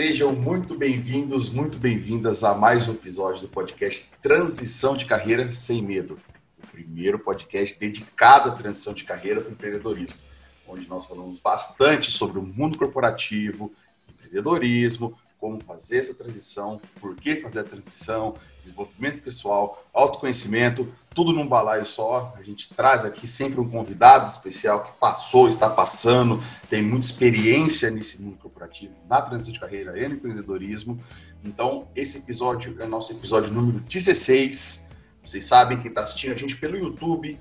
Sejam muito bem-vindos, muito bem-vindas a mais um episódio do podcast Transição de Carreira Sem Medo. O primeiro podcast dedicado à transição de carreira para o empreendedorismo, onde nós falamos bastante sobre o mundo corporativo, empreendedorismo, como fazer essa transição, por que fazer a transição, desenvolvimento pessoal, autoconhecimento, tudo num balaio só. A gente traz aqui sempre um convidado especial que passou, está passando, tem muita experiência nesse mundo corporativo, na transição de carreira e no empreendedorismo. Então, esse episódio é nosso episódio número 16. Vocês sabem que está assistindo a gente pelo YouTube.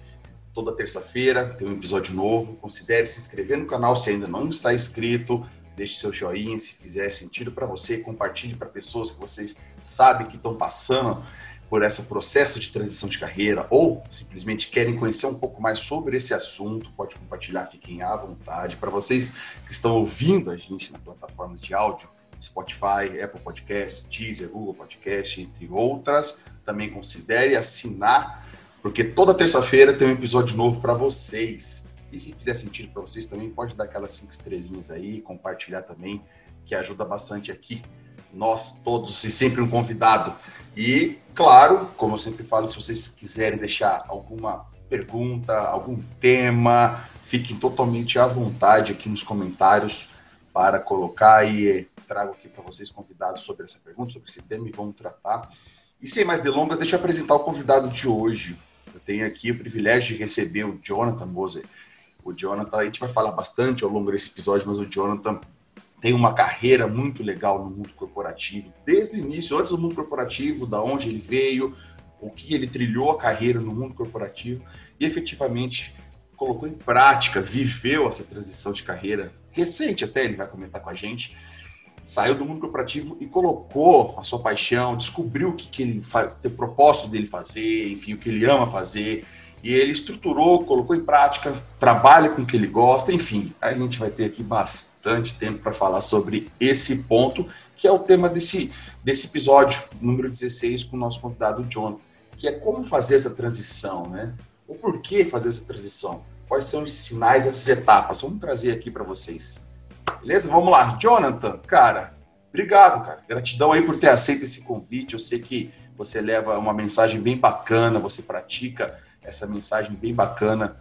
Toda terça-feira tem um episódio novo. Considere se inscrever no canal se ainda não está inscrito deixe seu joinha se fizer sentido para você, compartilhe para pessoas que vocês sabem que estão passando por esse processo de transição de carreira ou simplesmente querem conhecer um pouco mais sobre esse assunto, pode compartilhar, fiquem à vontade. Para vocês que estão ouvindo a gente na plataforma de áudio, Spotify, Apple Podcast, Deezer, Google Podcast, entre outras, também considere assinar, porque toda terça-feira tem um episódio novo para vocês. E se fizer sentido para vocês também, pode dar aquelas cinco estrelinhas aí, compartilhar também, que ajuda bastante aqui. Nós todos e sempre um convidado. E, claro, como eu sempre falo, se vocês quiserem deixar alguma pergunta, algum tema, fiquem totalmente à vontade aqui nos comentários para colocar e trago aqui para vocês convidados sobre essa pergunta, sobre esse tema e vamos tratar. E sem mais delongas, deixa eu apresentar o convidado de hoje. Eu tenho aqui o privilégio de receber o Jonathan Moser. O Jonathan, a gente vai falar bastante ao longo desse episódio, mas o Jonathan tem uma carreira muito legal no mundo corporativo, desde o início, antes do mundo corporativo, da onde ele veio, o que ele trilhou a carreira no mundo corporativo e efetivamente colocou em prática, viveu essa transição de carreira recente até, ele vai comentar com a gente, saiu do mundo corporativo e colocou a sua paixão, descobriu o que, que ele o propósito dele fazer, enfim, o que ele ama fazer, e ele estruturou, colocou em prática, trabalha com o que ele gosta, enfim, a gente vai ter aqui bastante tempo para falar sobre esse ponto, que é o tema desse, desse episódio, número 16, com o nosso convidado John, que é como fazer essa transição, né? O porquê fazer essa transição? Quais são os sinais dessas etapas? Vamos trazer aqui para vocês. Beleza? Vamos lá. Jonathan, cara, obrigado, cara. Gratidão aí por ter aceito esse convite. Eu sei que você leva uma mensagem bem bacana, você pratica essa mensagem bem bacana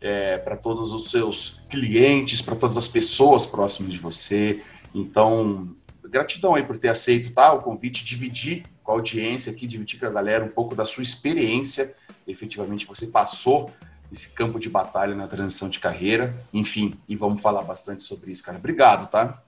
é, para todos os seus clientes, para todas as pessoas próximas de você. Então, gratidão aí por ter aceito tá, o convite, dividir com a audiência aqui, dividir com a galera um pouco da sua experiência. Efetivamente, você passou esse campo de batalha na transição de carreira. Enfim, e vamos falar bastante sobre isso, cara. Obrigado, tá?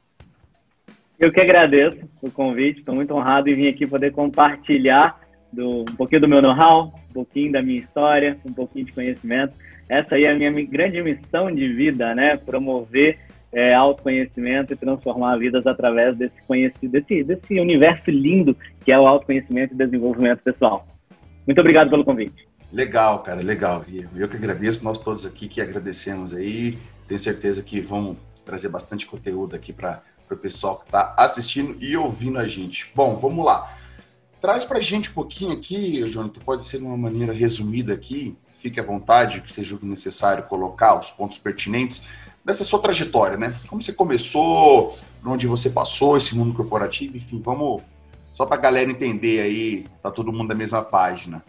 Eu que agradeço o convite, estou muito honrado em vir aqui poder compartilhar do, um pouquinho do meu know-how, um pouquinho da minha história, um pouquinho de conhecimento. Essa aí é a minha grande missão de vida, né? Promover é, autoconhecimento e transformar vidas através desse conhecido, desse, desse universo lindo que é o autoconhecimento e desenvolvimento pessoal. Muito obrigado pelo convite. Legal, cara, legal. Eu que agradeço, nós todos aqui que agradecemos aí. Tenho certeza que vão trazer bastante conteúdo aqui para o pessoal que está assistindo e ouvindo a gente. Bom, vamos lá. Traz para a gente um pouquinho aqui, Jonathan, pode ser de uma maneira resumida aqui, fique à vontade, que seja necessário colocar os pontos pertinentes dessa sua trajetória, né? Como você começou, onde você passou, esse mundo corporativo, enfim, vamos só para a galera entender aí, tá todo mundo na mesma página.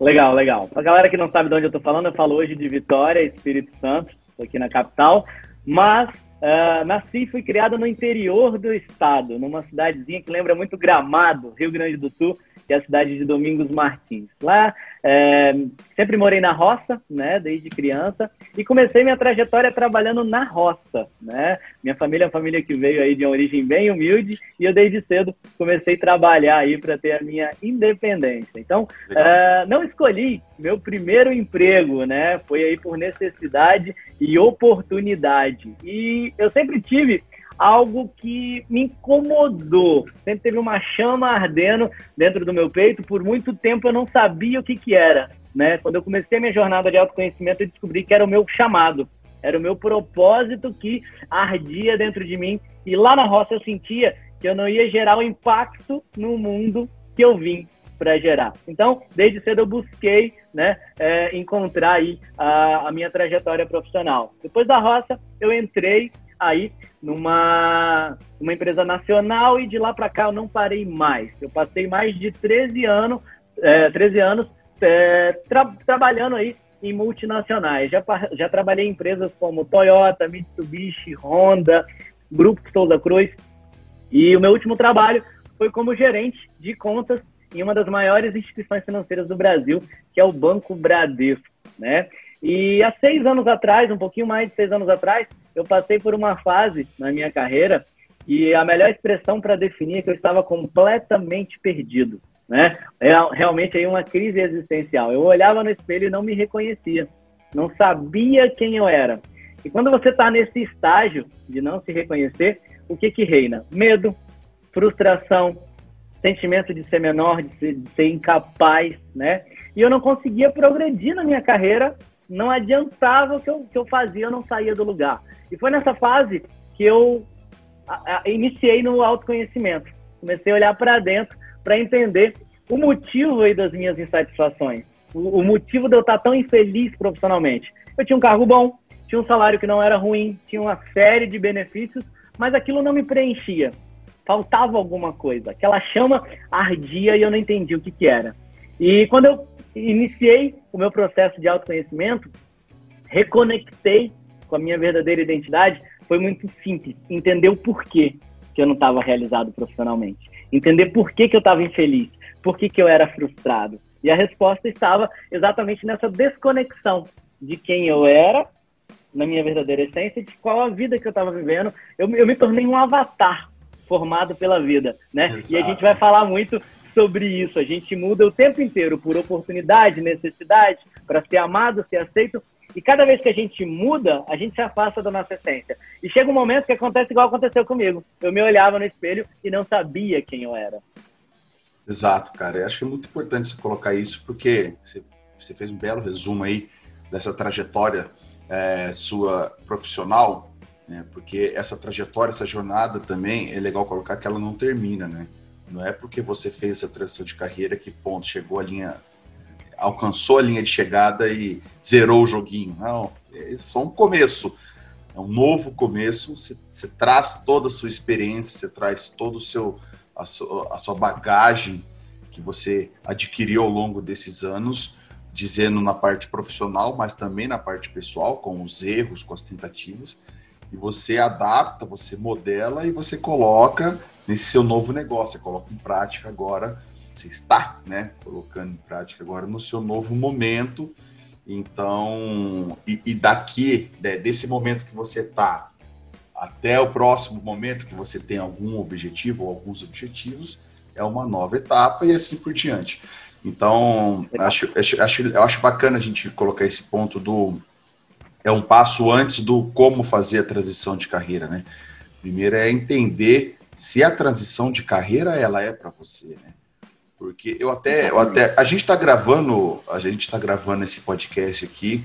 Legal, legal. Para a galera que não sabe de onde eu estou falando, eu falo hoje de Vitória, Espírito Santo, aqui na capital, mas Uh, nasci e fui criado no interior do estado, numa cidadezinha que lembra muito Gramado, Rio Grande do Sul, que é a cidade de Domingos Martins. Lá, é, sempre morei na roça, né, desde criança, e comecei minha trajetória trabalhando na roça, né. Minha família é uma família que veio aí de uma origem bem humilde, e eu desde cedo comecei a trabalhar aí para ter a minha independência. Então, é, não escolhi meu primeiro emprego, né, foi aí por necessidade e oportunidade. E eu sempre tive algo que me incomodou. Sempre teve uma chama ardendo dentro do meu peito. Por muito tempo eu não sabia o que, que era. Né? Quando eu comecei a minha jornada de autoconhecimento, eu descobri que era o meu chamado, era o meu propósito que ardia dentro de mim. E lá na roça eu sentia que eu não ia gerar o impacto no mundo que eu vim para gerar. Então, desde cedo eu busquei né, é, encontrar aí a, a minha trajetória profissional. Depois da roça, eu entrei aí numa uma empresa nacional e de lá para cá eu não parei mais. Eu passei mais de 13 anos, é, 13 anos é, tra trabalhando aí em multinacionais. Já, já trabalhei em empresas como Toyota, Mitsubishi, Honda, Grupo Souza Cruz. E o meu último trabalho foi como gerente de contas em uma das maiores instituições financeiras do Brasil, que é o Banco Bradesco, né? E há seis anos atrás, um pouquinho mais de seis anos atrás, eu passei por uma fase na minha carreira e a melhor expressão para definir é que eu estava completamente perdido, né? É realmente aí uma crise existencial. Eu olhava no espelho e não me reconhecia, não sabia quem eu era. E quando você está nesse estágio de não se reconhecer, o que que reina? Medo, frustração, sentimento de ser menor, de ser, de ser incapaz, né? E eu não conseguia progredir na minha carreira, não adiantava o que eu, que eu fazia, eu não saía do lugar. E foi nessa fase que eu a, a, iniciei no autoconhecimento. Comecei a olhar para dentro para entender o motivo aí das minhas insatisfações, o, o, motivo de eu estar tão infeliz profissionalmente. Eu tinha um cargo bom, tinha um salário que não era ruim, tinha uma série de benefícios, mas aquilo não me preenchia faltava alguma coisa. Aquela chama ardia e eu não entendi o que, que era. E quando eu iniciei o meu processo de autoconhecimento, reconectei com a minha verdadeira identidade, foi muito simples. Entender o porquê que eu não estava realizado profissionalmente. Entender por que, que eu estava infeliz. Por que, que eu era frustrado. E a resposta estava exatamente nessa desconexão de quem eu era, na minha verdadeira essência, de qual a vida que eu estava vivendo. Eu, eu me tornei um avatar formado pela vida, né? Exato. E a gente vai falar muito sobre isso. A gente muda o tempo inteiro por oportunidade, necessidade, para ser amado, ser aceito. E cada vez que a gente muda, a gente se afasta da nossa essência. E chega um momento que acontece igual aconteceu comigo. Eu me olhava no espelho e não sabia quem eu era. Exato, cara. Eu acho que é muito importante você colocar isso, porque você, você fez um belo resumo aí dessa trajetória é, sua profissional né? Porque essa trajetória, essa jornada também é legal colocar que ela não termina, né? Não é porque você fez essa transição de carreira que ponto chegou a linha, alcançou a linha de chegada e zerou o joguinho. Não, é só um começo. É um novo começo. Você, você traz toda a sua experiência, você traz todo o seu a sua, a sua bagagem que você adquiriu ao longo desses anos, dizendo na parte profissional, mas também na parte pessoal, com os erros, com as tentativas e você adapta, você modela e você coloca nesse seu novo negócio, você coloca em prática agora, você está, né, colocando em prática agora no seu novo momento. Então, e, e daqui, né, desse momento que você está até o próximo momento que você tem algum objetivo ou alguns objetivos, é uma nova etapa e assim por diante. Então, acho, acho, acho, eu acho bacana a gente colocar esse ponto do é um passo antes do como fazer a transição de carreira, né? Primeiro é entender se a transição de carreira ela é para você, né? Porque eu até, eu até a gente está gravando, a gente está gravando esse podcast aqui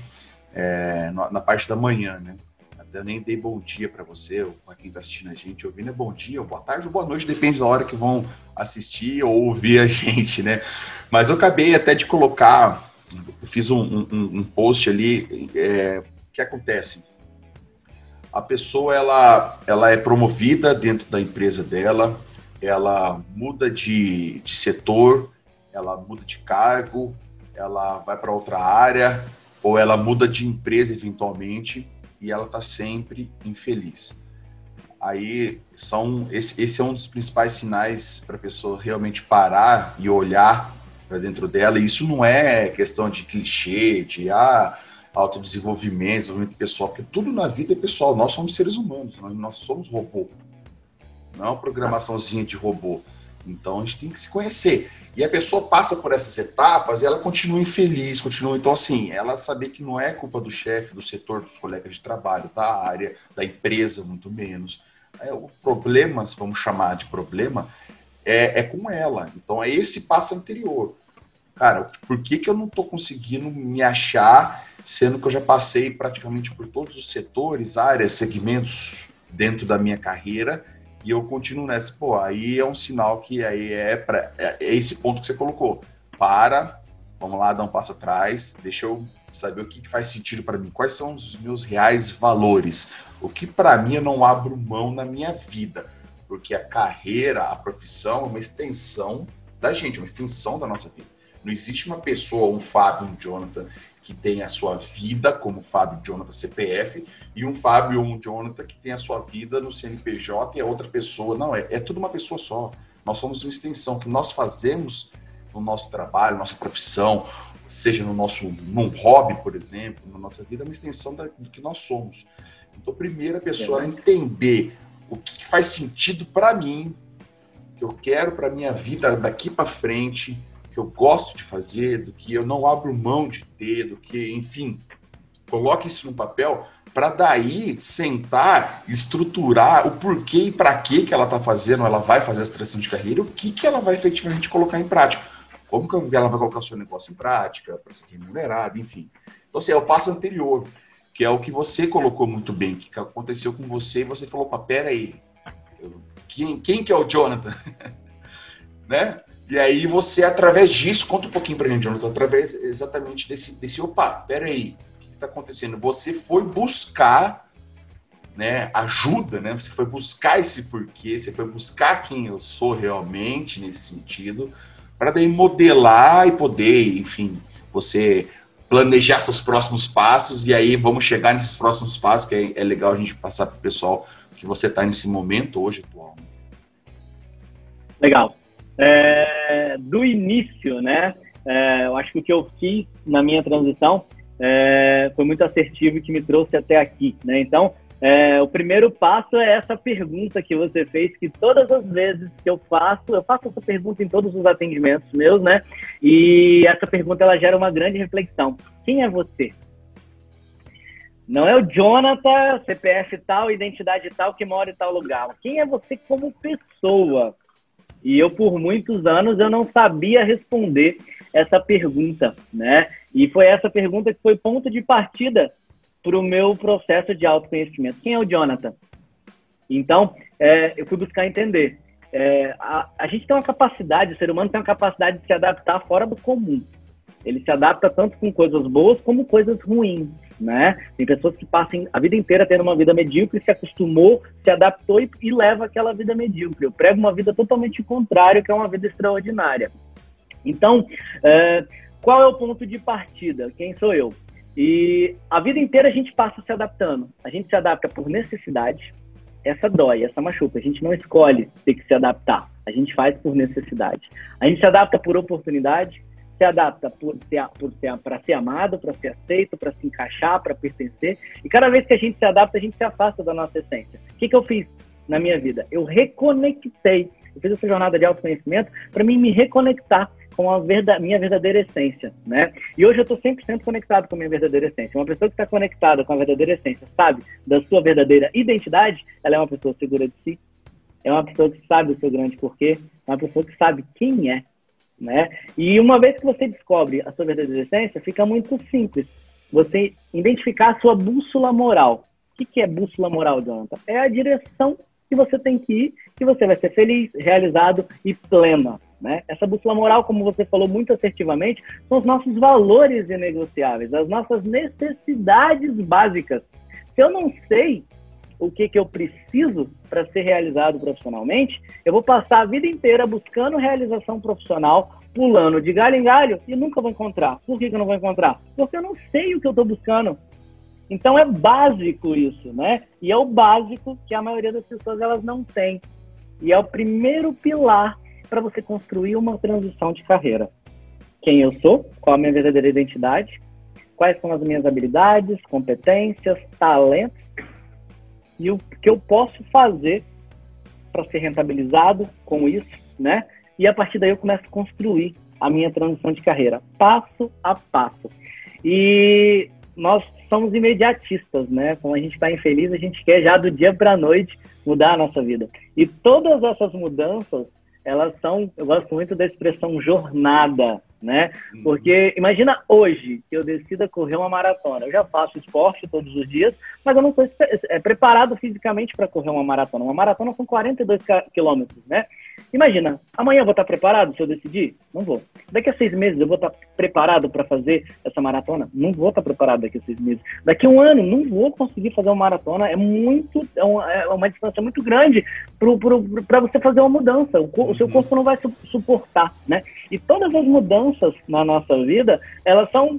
é, na, parte da manhã, né? Até nem dei bom dia para você, para quem está assistindo a gente, ouvindo é bom dia, boa tarde, boa noite, depende da hora que vão assistir ou ouvir a gente, né? Mas eu acabei até de colocar, fiz um, um, um post ali é, que acontece? A pessoa ela, ela é promovida dentro da empresa dela, ela muda de, de setor, ela muda de cargo, ela vai para outra área, ou ela muda de empresa eventualmente e ela está sempre infeliz. Aí são esse, esse é um dos principais sinais para a pessoa realmente parar e olhar para dentro dela. E isso não é questão de clichê, de ah, autodesenvolvimento, desenvolvimento pessoal, porque tudo na vida é pessoal. Nós somos seres humanos, nós, nós somos robô. Não é uma programaçãozinha de robô. Então a gente tem que se conhecer. E a pessoa passa por essas etapas e ela continua infeliz, continua. Então, assim, ela saber que não é culpa do chefe, do setor, dos colegas de trabalho, da área, da empresa, muito menos. É, o problema, se vamos chamar de problema, é, é com ela. Então, é esse passo anterior. Cara, por que, que eu não estou conseguindo me achar sendo que eu já passei praticamente por todos os setores, áreas, segmentos dentro da minha carreira e eu continuo nessa. Pô, aí é um sinal que aí é, pra, é, é esse ponto que você colocou. Para, vamos lá, dar um passo atrás, deixa eu saber o que, que faz sentido para mim, quais são os meus reais valores, o que para mim eu não abro mão na minha vida, porque a carreira, a profissão é uma extensão da gente, uma extensão da nossa vida. Não existe uma pessoa, um Fábio, um Jonathan, que tem a sua vida como Fábio Jonathan CPF e um Fábio ou um Jonathan que tem a sua vida no CNPJ e a outra pessoa. Não, é, é tudo uma pessoa só. Nós somos uma extensão. O que nós fazemos no nosso trabalho, nossa profissão, seja no nosso num hobby, por exemplo, na nossa vida, é uma extensão da, do que nós somos. Então, primeiro a pessoa é. entender o que faz sentido para mim, que eu quero para minha vida daqui para frente, que eu gosto de fazer, do que eu não abro mão de ter, do que, enfim, coloque isso no papel para daí sentar, estruturar o porquê e para que que ela está fazendo, ela vai fazer essa transição de carreira, o que que ela vai efetivamente colocar em prática. Como que ela vai colocar o seu negócio em prática, para ser remunerado, enfim. Então, assim, é o passo anterior, que é o que você colocou muito bem, que aconteceu com você e você falou, pera aí, quem, quem que é o Jonathan? né? E aí você, através disso, conta um pouquinho pra gente, Jonathan, através exatamente desse, desse opa, pera aí, está acontecendo? Você foi buscar né, ajuda, né? Você foi buscar esse porquê, você foi buscar quem eu sou realmente nesse sentido, para daí modelar e poder, enfim, você planejar seus próximos passos e aí vamos chegar nesses próximos passos, que é, é legal a gente passar para o pessoal que você está nesse momento hoje atual. Legal. É, do início, né? É, eu acho que o que eu fiz na minha transição é, foi muito assertivo e que me trouxe até aqui, né? Então, é, o primeiro passo é essa pergunta que você fez, que todas as vezes que eu faço, eu faço essa pergunta em todos os atendimentos meus, né? E essa pergunta ela gera uma grande reflexão. Quem é você? Não é o Jonathan, CPF tal, identidade tal, que mora em tal lugar. Quem é você como pessoa? E eu, por muitos anos, eu não sabia responder essa pergunta, né? E foi essa pergunta que foi ponto de partida para o meu processo de autoconhecimento. Quem é o Jonathan? Então, é, eu fui buscar entender. É, a, a, gente tem uma capacidade, o ser humano tem uma capacidade de se adaptar fora do comum. Ele se adapta tanto com coisas boas como coisas ruins, né? Tem pessoas que passam a vida inteira tendo uma vida medíocre, se acostumou, se adaptou e, e leva aquela vida medíocre. Eu prego uma vida totalmente contrária, que é uma vida extraordinária. Então, é, qual é o ponto de partida? Quem sou eu? E a vida inteira a gente passa se adaptando. A gente se adapta por necessidade. Essa dói, essa machuca. A gente não escolhe ter que se adaptar. A gente faz por necessidade. A gente se adapta por oportunidade, se adapta por ser, por ser, para ser amado, para ser aceito, para se encaixar, para pertencer. E cada vez que a gente se adapta, a gente se afasta da nossa essência. O que, que eu fiz na minha vida? Eu reconectei. Eu fiz essa jornada de autoconhecimento para mim me reconectar com a verdade, minha verdadeira essência, né? E hoje eu estou 100% conectado com a minha verdadeira essência. Uma pessoa que está conectada com a verdadeira essência, sabe, da sua verdadeira identidade, ela é uma pessoa segura de si, é uma pessoa que sabe o seu grande porquê, é uma pessoa que sabe quem é, né? E uma vez que você descobre a sua verdadeira essência, fica muito simples. Você identificar a sua bússola moral. O que, que é bússola moral, Jonathan? É a direção que você tem que ir, que você vai ser feliz, realizado e plena. Né? Essa bússola moral, como você falou muito assertivamente, são os nossos valores inegociáveis, as nossas necessidades básicas. Se eu não sei o que, que eu preciso para ser realizado profissionalmente, eu vou passar a vida inteira buscando realização profissional, pulando de galho em galho e nunca vou encontrar. Por que, que eu não vou encontrar? Porque eu não sei o que eu estou buscando. Então é básico isso, né? E é o básico que a maioria das pessoas elas não têm. E é o primeiro pilar para você construir uma transição de carreira. Quem eu sou, qual a minha verdadeira identidade, quais são as minhas habilidades, competências, talentos e o que eu posso fazer para ser rentabilizado com isso, né? E a partir daí eu começo a construir a minha transição de carreira, passo a passo. E nós somos imediatistas, né? Quando a gente está infeliz, a gente quer já do dia para a noite mudar a nossa vida. E todas essas mudanças elas são, eu gosto muito da expressão jornada, né? Uhum. Porque imagina hoje que eu decida correr uma maratona. Eu já faço esporte todos os dias, mas eu não estou é, preparado fisicamente para correr uma maratona. Uma maratona são 42 quilômetros, né? Imagina, amanhã eu vou estar preparado se eu decidir? Não vou. Daqui a seis meses eu vou estar preparado para fazer essa maratona? Não vou estar preparado daqui a seis meses. Daqui a um ano, não vou conseguir fazer uma maratona. É muito, é uma, é uma distância muito grande para você fazer uma mudança. O, o, seu corpo não vai su suportar, né? E todas as mudanças na nossa vida, elas são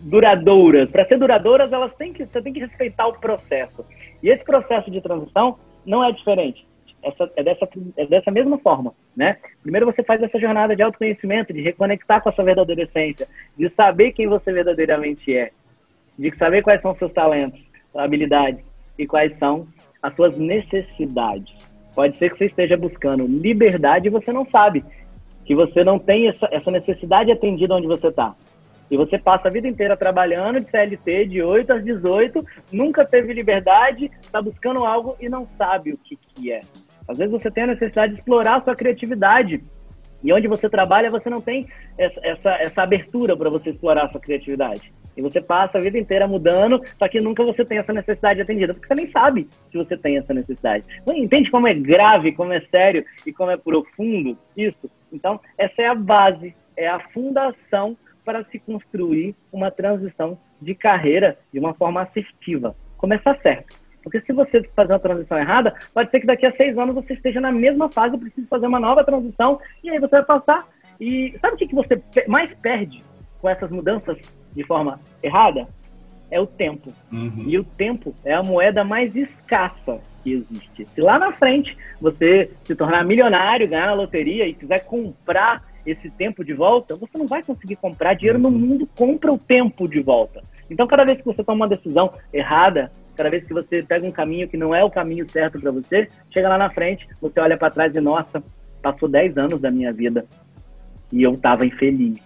duradouras. Para ser duradouras, elas têm que, você tem que respeitar o processo. E esse processo de transição não é diferente essa, é, dessa, é dessa mesma forma, né? Primeiro você faz essa jornada de autoconhecimento, de reconectar com a sua verdadeira essência, de saber quem você verdadeiramente é, de saber quais são os seus talentos, habilidades e quais são as suas necessidades. Pode ser que você esteja buscando liberdade e você não sabe, que você não tem essa, essa necessidade atendida onde você está. E você passa a vida inteira trabalhando de CLT de 8 às 18, nunca teve liberdade, está buscando algo e não sabe o que, que é. Às vezes você tem a necessidade de explorar a sua criatividade. E onde você trabalha, você não tem essa, essa, essa abertura para você explorar a sua criatividade. E você passa a vida inteira mudando, só que nunca você tem essa necessidade atendida, porque você nem sabe se você tem essa necessidade. Entende como é grave, como é sério e como é profundo isso? Então, essa é a base, é a fundação para se construir uma transição de carreira de uma forma assertiva. Começar certo. Porque se você fazer uma transição errada, pode ser que daqui a seis anos você esteja na mesma fase e precise fazer uma nova transição, e aí você vai passar. E sabe o que você mais perde com essas mudanças de forma errada? É o tempo. Uhum. E o tempo é a moeda mais escassa que existe. Se lá na frente você se tornar milionário, ganhar na loteria e quiser comprar esse tempo de volta, você não vai conseguir comprar. Dinheiro no uhum. mundo compra o tempo de volta. Então, cada vez que você toma uma decisão errada, cada vez que você pega um caminho que não é o caminho certo para você, chega lá na frente, você olha para trás e, nossa, passou 10 anos da minha vida e eu estava infeliz.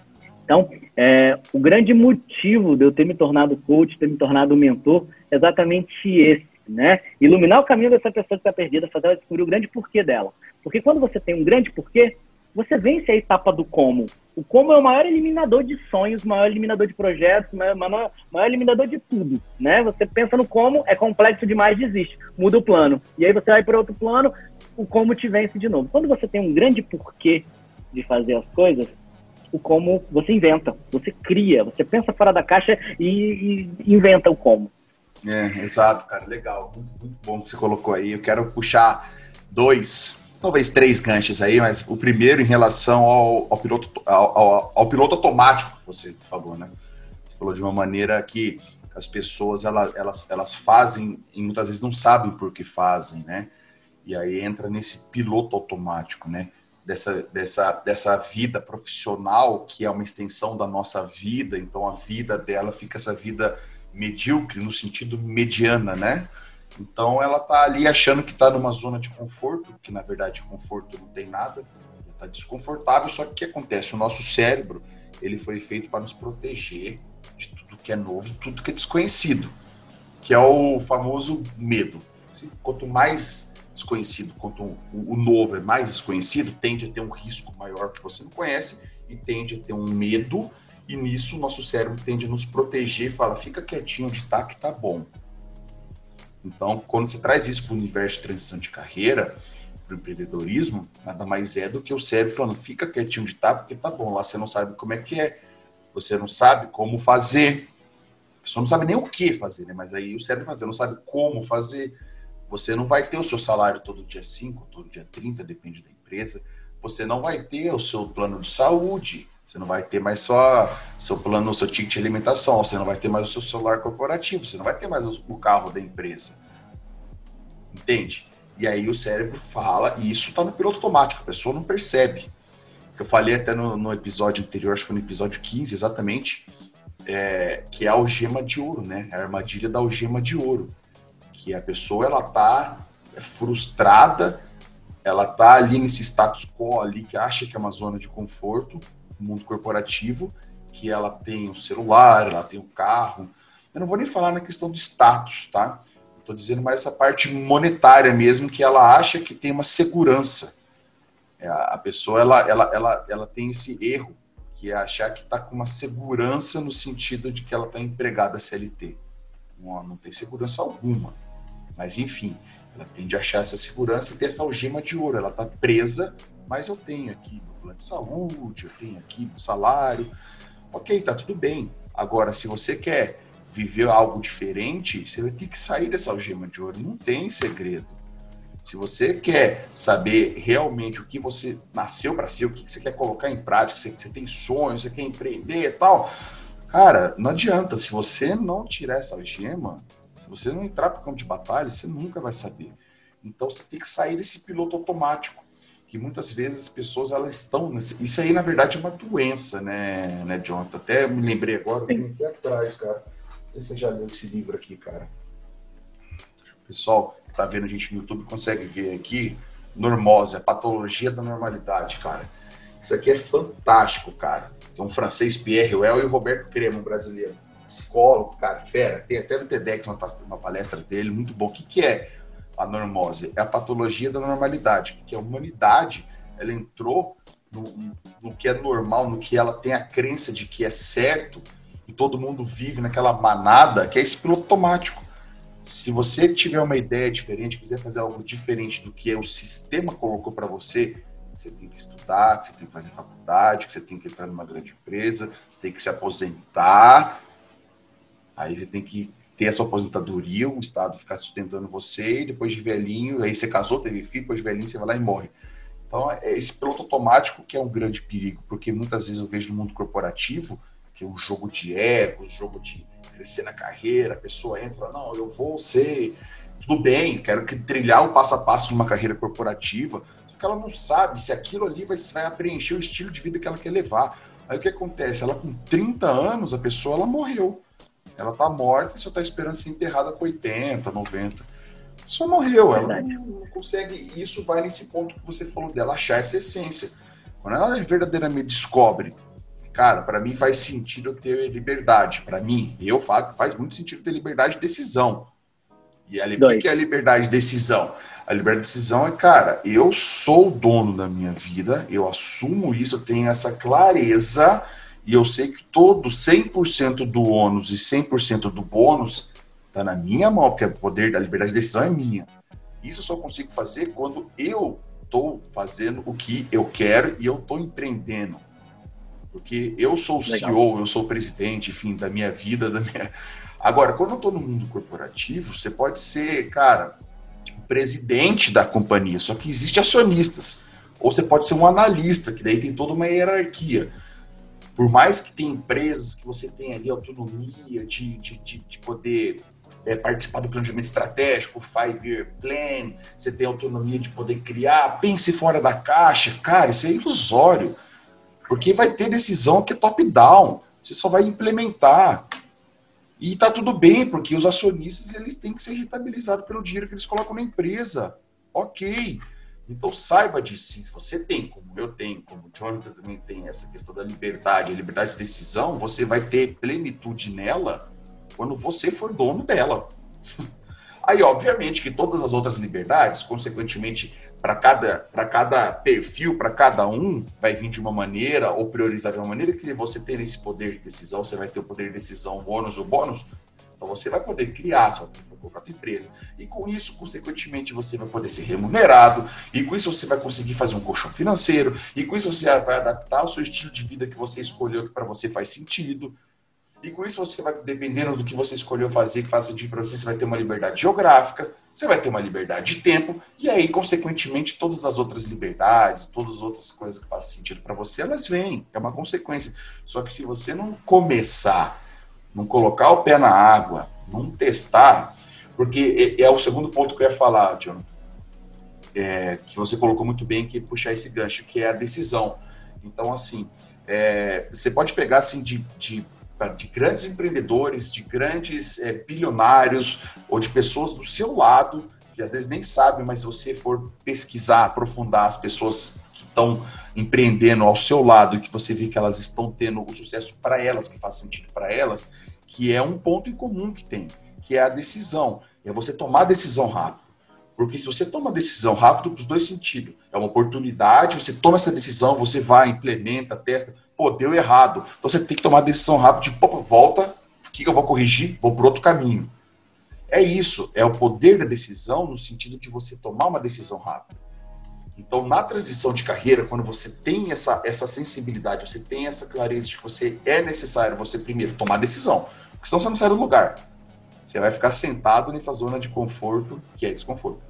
Então, é, o grande motivo de eu ter me tornado coach, ter me tornado mentor, é exatamente esse, né? Iluminar o caminho dessa pessoa que está perdida, fazer ela descobrir o grande porquê dela. Porque quando você tem um grande porquê, você vence a etapa do como. O como é o maior eliminador de sonhos, maior eliminador de projetos, maior, maior eliminador de tudo, né? Você pensa no como, é complexo demais, desiste, muda o plano. E aí você vai para outro plano, o como te vence de novo. Quando você tem um grande porquê de fazer as coisas, o como você inventa, você cria, você pensa fora da caixa e, e inventa o como. É, exato, cara, legal, muito, muito bom que você colocou aí. Eu quero puxar dois talvez três ganchos aí, mas o primeiro em relação ao, ao piloto, ao, ao, ao, piloto automático que você falou, né? Você falou de uma maneira que as pessoas elas, elas, elas fazem e muitas vezes não sabem por que fazem, né? E aí entra nesse piloto automático, né? Dessa, dessa, dessa vida profissional que é uma extensão da nossa vida, então a vida dela fica essa vida medíocre no sentido mediana, né? Então ela tá ali achando que está numa zona de conforto, que na verdade conforto não tem nada, está desconfortável, só que o que acontece? O nosso cérebro, ele foi feito para nos proteger de tudo que é novo, tudo que é desconhecido, que é o famoso medo. Quanto mais desconhecido, quanto o novo é mais desconhecido, tende a ter um risco maior que você não conhece e tende a ter um medo, e nisso o nosso cérebro tende a nos proteger fala, fica quietinho onde está que tá bom. Então, quando você traz isso para o universo de transição de carreira, para o empreendedorismo, nada mais é do que o cérebro falando, fica quietinho de tá, porque tá bom, lá você não sabe como é que é, você não sabe como fazer, a pessoa não sabe nem o que fazer, né? Mas aí o cérebro fazer, não sabe como fazer, você não vai ter o seu salário todo dia 5, todo dia 30, depende da empresa, você não vai ter o seu plano de saúde, você não vai ter mais só seu plano, seu ticket de alimentação, você não vai ter mais o seu celular corporativo, você não vai ter mais o carro da empresa. Entende? E aí o cérebro fala, e isso está no piloto automático, a pessoa não percebe. Eu falei até no, no, episódio anterior, acho que foi no episódio 15 exatamente, é, que é a algema de ouro, né? É a armadilha da algema de ouro. Que a pessoa ela tá frustrada, ela tá ali nesse status quo ali que acha que é uma zona de conforto, mundo corporativo, que ela tem o celular, ela tem o carro. Eu não vou nem falar na questão de status, tá? Estou dizendo mais essa parte monetária mesmo, que ela acha que tem uma segurança. É, a pessoa, ela, ela, ela, ela tem esse erro, que é achar que está com uma segurança no sentido de que ela está empregada CLT. Não, não tem segurança alguma. Mas, enfim, ela tende a achar essa segurança e ter essa algema de ouro. Ela está presa, mas eu tenho aqui plano de saúde, eu tenho aqui meu salário. Ok, tá tudo bem. Agora, se você quer viver algo diferente, você vai ter que sair dessa algema de ouro. Não tem segredo. Se você quer saber realmente o que você nasceu para ser, o que você quer colocar em prática, você, você tem sonhos, você quer empreender e tal, cara, não adianta. Se você não tirar essa gema, se você não entrar para o campo de batalha, você nunca vai saber. Então você tem que sair desse piloto automático, que muitas vezes as pessoas elas estão nesse... isso aí na verdade é uma doença, né, né, Jonathan? Até me lembrei agora, aqui atrás, cara. Não sei se você já leu esse livro aqui, cara. Pessoal, tá vendo a gente no YouTube consegue ver aqui, normose, a patologia da normalidade, cara. Isso aqui é fantástico, cara. Tem um francês, Pierre Well, e o Roberto Cremo, um brasileiro. Psicólogo, cara, fera. Tem até no TEDx uma, uma palestra dele, muito bom. O que, que é a normose? É a patologia da normalidade. Porque a humanidade, ela entrou no, no que é normal, no que ela tem a crença de que é certo, e todo mundo vive naquela manada, que é esse piloto automático se você tiver uma ideia diferente, quiser fazer algo diferente do que o sistema colocou para você, você tem que estudar, você tem que fazer faculdade, que você tem que entrar numa grande empresa, você tem que se aposentar. Aí você tem que ter a sua aposentadoria, o Estado ficar sustentando você, e depois de velhinho, aí você casou, teve filho, depois de velhinho você vai lá e morre. Então, é esse piloto automático que é um grande perigo, porque muitas vezes eu vejo no mundo corporativo que é um jogo de egos, jogo de crescer na carreira, a pessoa entra, não, eu vou ser, tudo bem, quero que trilhar o passo a passo de uma carreira corporativa, só que ela não sabe se aquilo ali vai, vai preencher o estilo de vida que ela quer levar. Aí o que acontece? Ela com 30 anos, a pessoa ela morreu. Ela tá morta e só tá esperando ser enterrada com 80, 90. Só morreu, ela não, não consegue. Isso vai nesse ponto que você falou dela, achar essa essência. Quando ela verdadeiramente descobre cara, para mim faz sentido ter liberdade. Para mim, eu falo faz muito sentido ter liberdade de decisão. E a, o que é a liberdade de decisão? A liberdade de decisão é, cara, eu sou o dono da minha vida, eu assumo isso, eu tenho essa clareza e eu sei que todo 100% do ônus e 100% do bônus tá na minha mão, porque o poder da liberdade de decisão é minha. Isso eu só consigo fazer quando eu estou fazendo o que eu quero e eu estou empreendendo. Porque eu sou o Legal. CEO, eu sou o presidente, enfim, da minha vida, da minha. Agora, quando eu estou no mundo corporativo, você pode ser, cara, presidente da companhia, só que existe acionistas. Ou você pode ser um analista, que daí tem toda uma hierarquia. Por mais que tenha empresas que você tem ali autonomia de, de, de, de poder é, participar do planejamento estratégico, five-year plan, você tem autonomia de poder criar, pense fora da caixa. Cara, isso é ilusório. Porque vai ter decisão que é top-down. Você só vai implementar. E tá tudo bem, porque os acionistas eles têm que ser rentabilizados pelo dinheiro que eles colocam na empresa. Ok. Então saiba disso. Se você tem, como eu tenho, como o Jonathan também tem essa questão da liberdade, a liberdade de decisão, você vai ter plenitude nela quando você for dono dela. Aí, obviamente, que todas as outras liberdades, consequentemente, para cada, cada perfil, para cada um, vai vir de uma maneira ou priorizar de uma maneira que você ter esse poder de decisão, você vai ter o poder de decisão ônus ou bônus, então você vai poder criar sua própria empresa. E com isso, consequentemente, você vai poder ser remunerado, e com isso você vai conseguir fazer um colchão financeiro, e com isso você vai adaptar o seu estilo de vida que você escolheu, que para você faz sentido. E com isso você vai, dependendo do que você escolheu fazer, que faz sentido para você, você vai ter uma liberdade geográfica, você vai ter uma liberdade de tempo, e aí, consequentemente, todas as outras liberdades, todas as outras coisas que fazem sentido para você, elas vêm, é uma consequência. Só que se você não começar, não colocar o pé na água, não testar, porque é, é o segundo ponto que eu ia falar, John, é, que você colocou muito bem, que puxar esse gancho, que é a decisão. Então, assim, é, você pode pegar assim de, de de grandes empreendedores, de grandes é, bilionários ou de pessoas do seu lado, que às vezes nem sabem, mas se você for pesquisar, aprofundar as pessoas que estão empreendendo ao seu lado que você vê que elas estão tendo o sucesso para elas, que faz sentido para elas, que é um ponto em comum que tem, que é a decisão. É você tomar a decisão rápido. Porque se você toma decisão rápido, para os dois sentidos, é uma oportunidade, você toma essa decisão, você vai, implementa, testa, pô, deu errado. Então você tem que tomar a decisão rápido, de, pô, volta, o que eu vou corrigir? Vou por outro caminho. É isso, é o poder da decisão no sentido de você tomar uma decisão rápida. Então, na transição de carreira, quando você tem essa, essa sensibilidade, você tem essa clareza de que você é necessário você primeiro tomar decisão, porque senão você não sai do lugar. Você vai ficar sentado nessa zona de conforto, que é desconforto.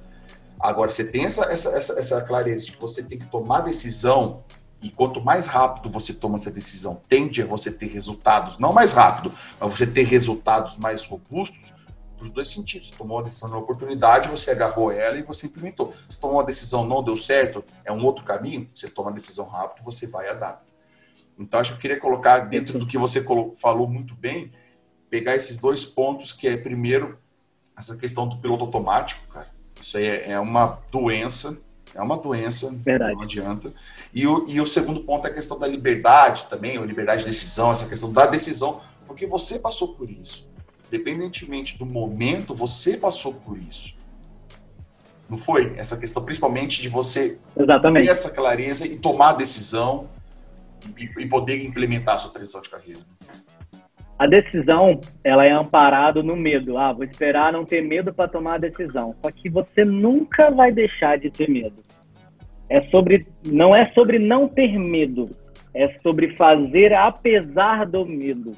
Agora, você tem essa, essa, essa, essa clareza de que você tem que tomar decisão, e quanto mais rápido você toma essa decisão, tende a você ter resultados, não mais rápido, mas você ter resultados mais robustos, para os dois sentidos. Você tomou uma decisão de uma oportunidade, você agarrou ela e você implementou. Você tomou uma decisão, não deu certo, é um outro caminho, você toma a decisão rápido, você vai a dar. Então, acho que eu queria colocar dentro do que você falou muito bem, pegar esses dois pontos, que é, primeiro, essa questão do piloto automático, cara. Isso aí é, é uma doença, é uma doença, Verdade. não adianta. E o, e o segundo ponto é a questão da liberdade também, a liberdade de decisão, essa questão da decisão, porque você passou por isso. Independentemente do momento, você passou por isso. Não foi? Essa questão, principalmente de você Exatamente. ter essa clareza e tomar a decisão e, e poder implementar a sua transição de carreira a decisão ela é amparada no medo. Ah, vou esperar não ter medo para tomar a decisão. Só que você nunca vai deixar de ter medo. É sobre, não é sobre não ter medo, é sobre fazer apesar do medo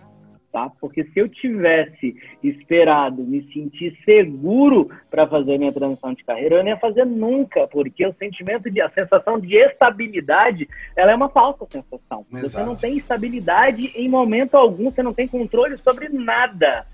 tá? Porque se eu tivesse esperado me sentir seguro para fazer minha transição de carreira, eu não ia fazer nunca, porque o sentimento de a sensação de estabilidade, ela é uma falsa sensação. Exato. Você não tem estabilidade em momento algum, você não tem controle sobre nada.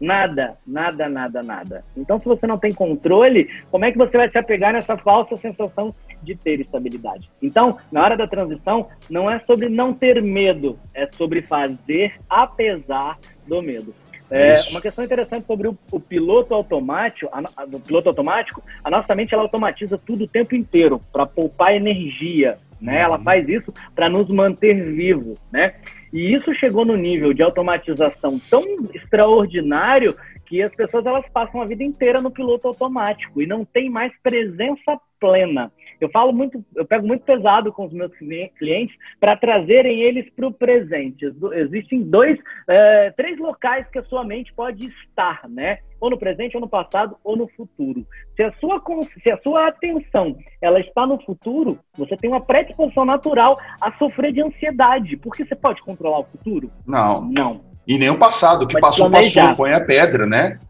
Nada, nada, nada, nada. Então, se você não tem controle, como é que você vai se apegar nessa falsa sensação de ter estabilidade? Então, na hora da transição, não é sobre não ter medo, é sobre fazer apesar do medo. É, uma questão interessante sobre o, o piloto automático, a, piloto automático, a nossa mente ela automatiza tudo o tempo inteiro para poupar energia, né? Ela uhum. faz isso para nos manter vivos, né? E isso chegou no nível de automatização tão extraordinário que as pessoas elas passam a vida inteira no piloto automático e não tem mais presença plena. Eu falo muito, eu pego muito pesado com os meus clientes para trazerem eles para o presente. Existem dois, é, três locais que a sua mente pode estar, né? Ou no presente, ou no passado, ou no futuro. Se a sua, se a sua atenção ela está no futuro, você tem uma predisposição natural a sofrer de ansiedade. Porque você pode controlar o futuro? Não. Não. E nem o passado. O que passou, passou. Põe a pedra, né?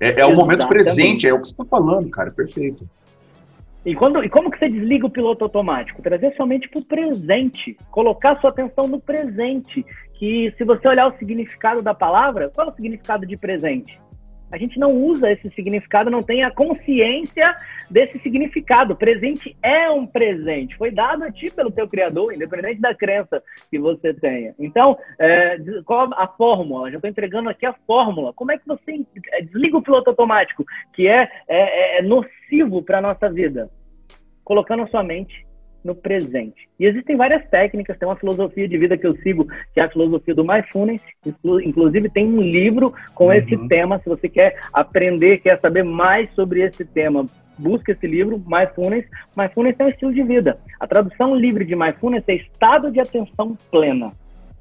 É, é o momento presente, é o que você está falando, cara. Perfeito. E, quando, e como que você desliga o piloto automático? Trazer somente para o presente, colocar sua atenção no presente. Que se você olhar o significado da palavra, qual é o significado de presente? A gente não usa esse significado, não tem a consciência desse significado. Presente é um presente, foi dado a ti pelo teu Criador, independente da crença que você tenha. Então, é, qual a fórmula? Já estou entregando aqui a fórmula. Como é que você é, desliga o piloto automático, que é, é, é nocivo para a nossa vida? Colocando a sua mente no presente. E existem várias técnicas, tem uma filosofia de vida que eu sigo, que é a filosofia do Mindfulness, inclusive tem um livro com uhum. esse tema, se você quer aprender, quer saber mais sobre esse tema, busca esse livro, Mindfulness. Mindfulness é um estilo de vida. A tradução livre de Mindfulness é estado de atenção plena.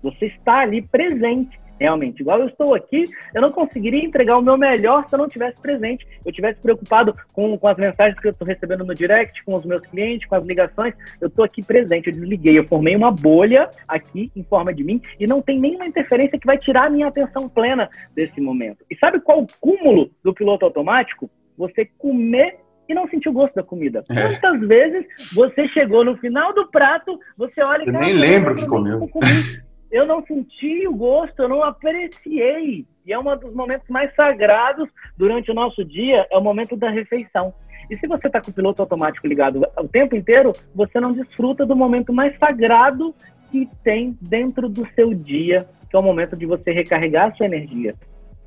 Você está ali presente realmente. Igual eu estou aqui, eu não conseguiria entregar o meu melhor se eu não tivesse presente, eu tivesse preocupado com, com as mensagens que eu estou recebendo no direct, com os meus clientes, com as ligações. Eu estou aqui presente, eu desliguei, eu formei uma bolha aqui em forma de mim e não tem nenhuma interferência que vai tirar a minha atenção plena desse momento. E sabe qual o cúmulo do piloto automático? Você comer e não sentir o gosto da comida. É. Quantas vezes você chegou no final do prato, você olha e nem lembra que comeu eu não senti o gosto, eu não apreciei. E é um dos momentos mais sagrados durante o nosso dia, é o momento da refeição. E se você está com o piloto automático ligado o tempo inteiro, você não desfruta do momento mais sagrado que tem dentro do seu dia, que é o momento de você recarregar a sua energia,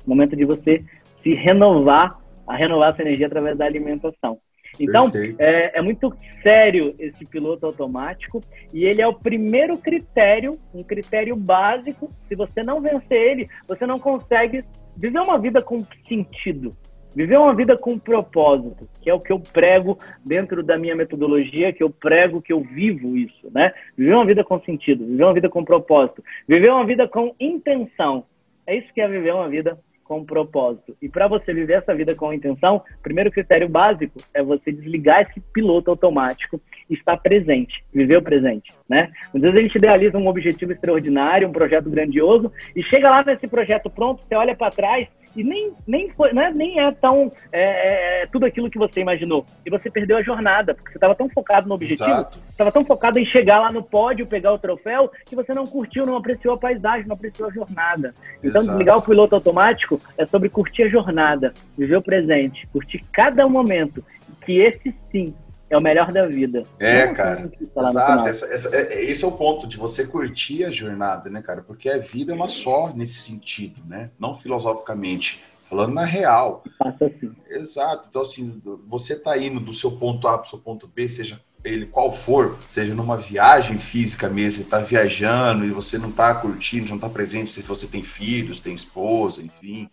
o momento de você se renovar, a renovar a sua energia através da alimentação. Então, é, é, muito sério esse piloto automático e ele é o primeiro critério, um critério básico. Se você não vencer ele, você não consegue viver uma vida com sentido. Viver uma vida com propósito, que é o que eu prego dentro da minha metodologia, que eu prego, que eu vivo isso, né? Viver uma vida com sentido, viver uma vida com propósito, viver uma vida com intenção. É isso que é viver uma vida com propósito. E para você viver essa vida com intenção, o primeiro critério básico é você desligar esse piloto automático estar presente, viver o presente, né? Às vezes a gente idealiza um objetivo extraordinário, um projeto grandioso, e chega lá nesse projeto pronto, você olha para trás e nem, nem, foi, é, nem é tão é, é, é, tudo aquilo que você imaginou. E você perdeu a jornada, porque você estava tão focado no objetivo, estava tão focado em chegar lá no pódio, pegar o troféu, que você não curtiu, não apreciou a paisagem, não apreciou a jornada. Então, Exato. desligar o piloto automático é sobre curtir a jornada, viver o presente, curtir cada momento, que esse sim é o melhor da vida. É, cara. Exato. Essa, essa, é, esse é o ponto de você curtir a jornada, né, cara? Porque a vida é uma só nesse sentido, né? Não filosoficamente. Falando na real. Passa assim. Exato. Então, assim, você tá indo do seu ponto A para o seu ponto B, seja ele qual for, seja numa viagem física mesmo, você tá viajando e você não tá curtindo, não tá presente, se você tem filhos, tem esposa, enfim.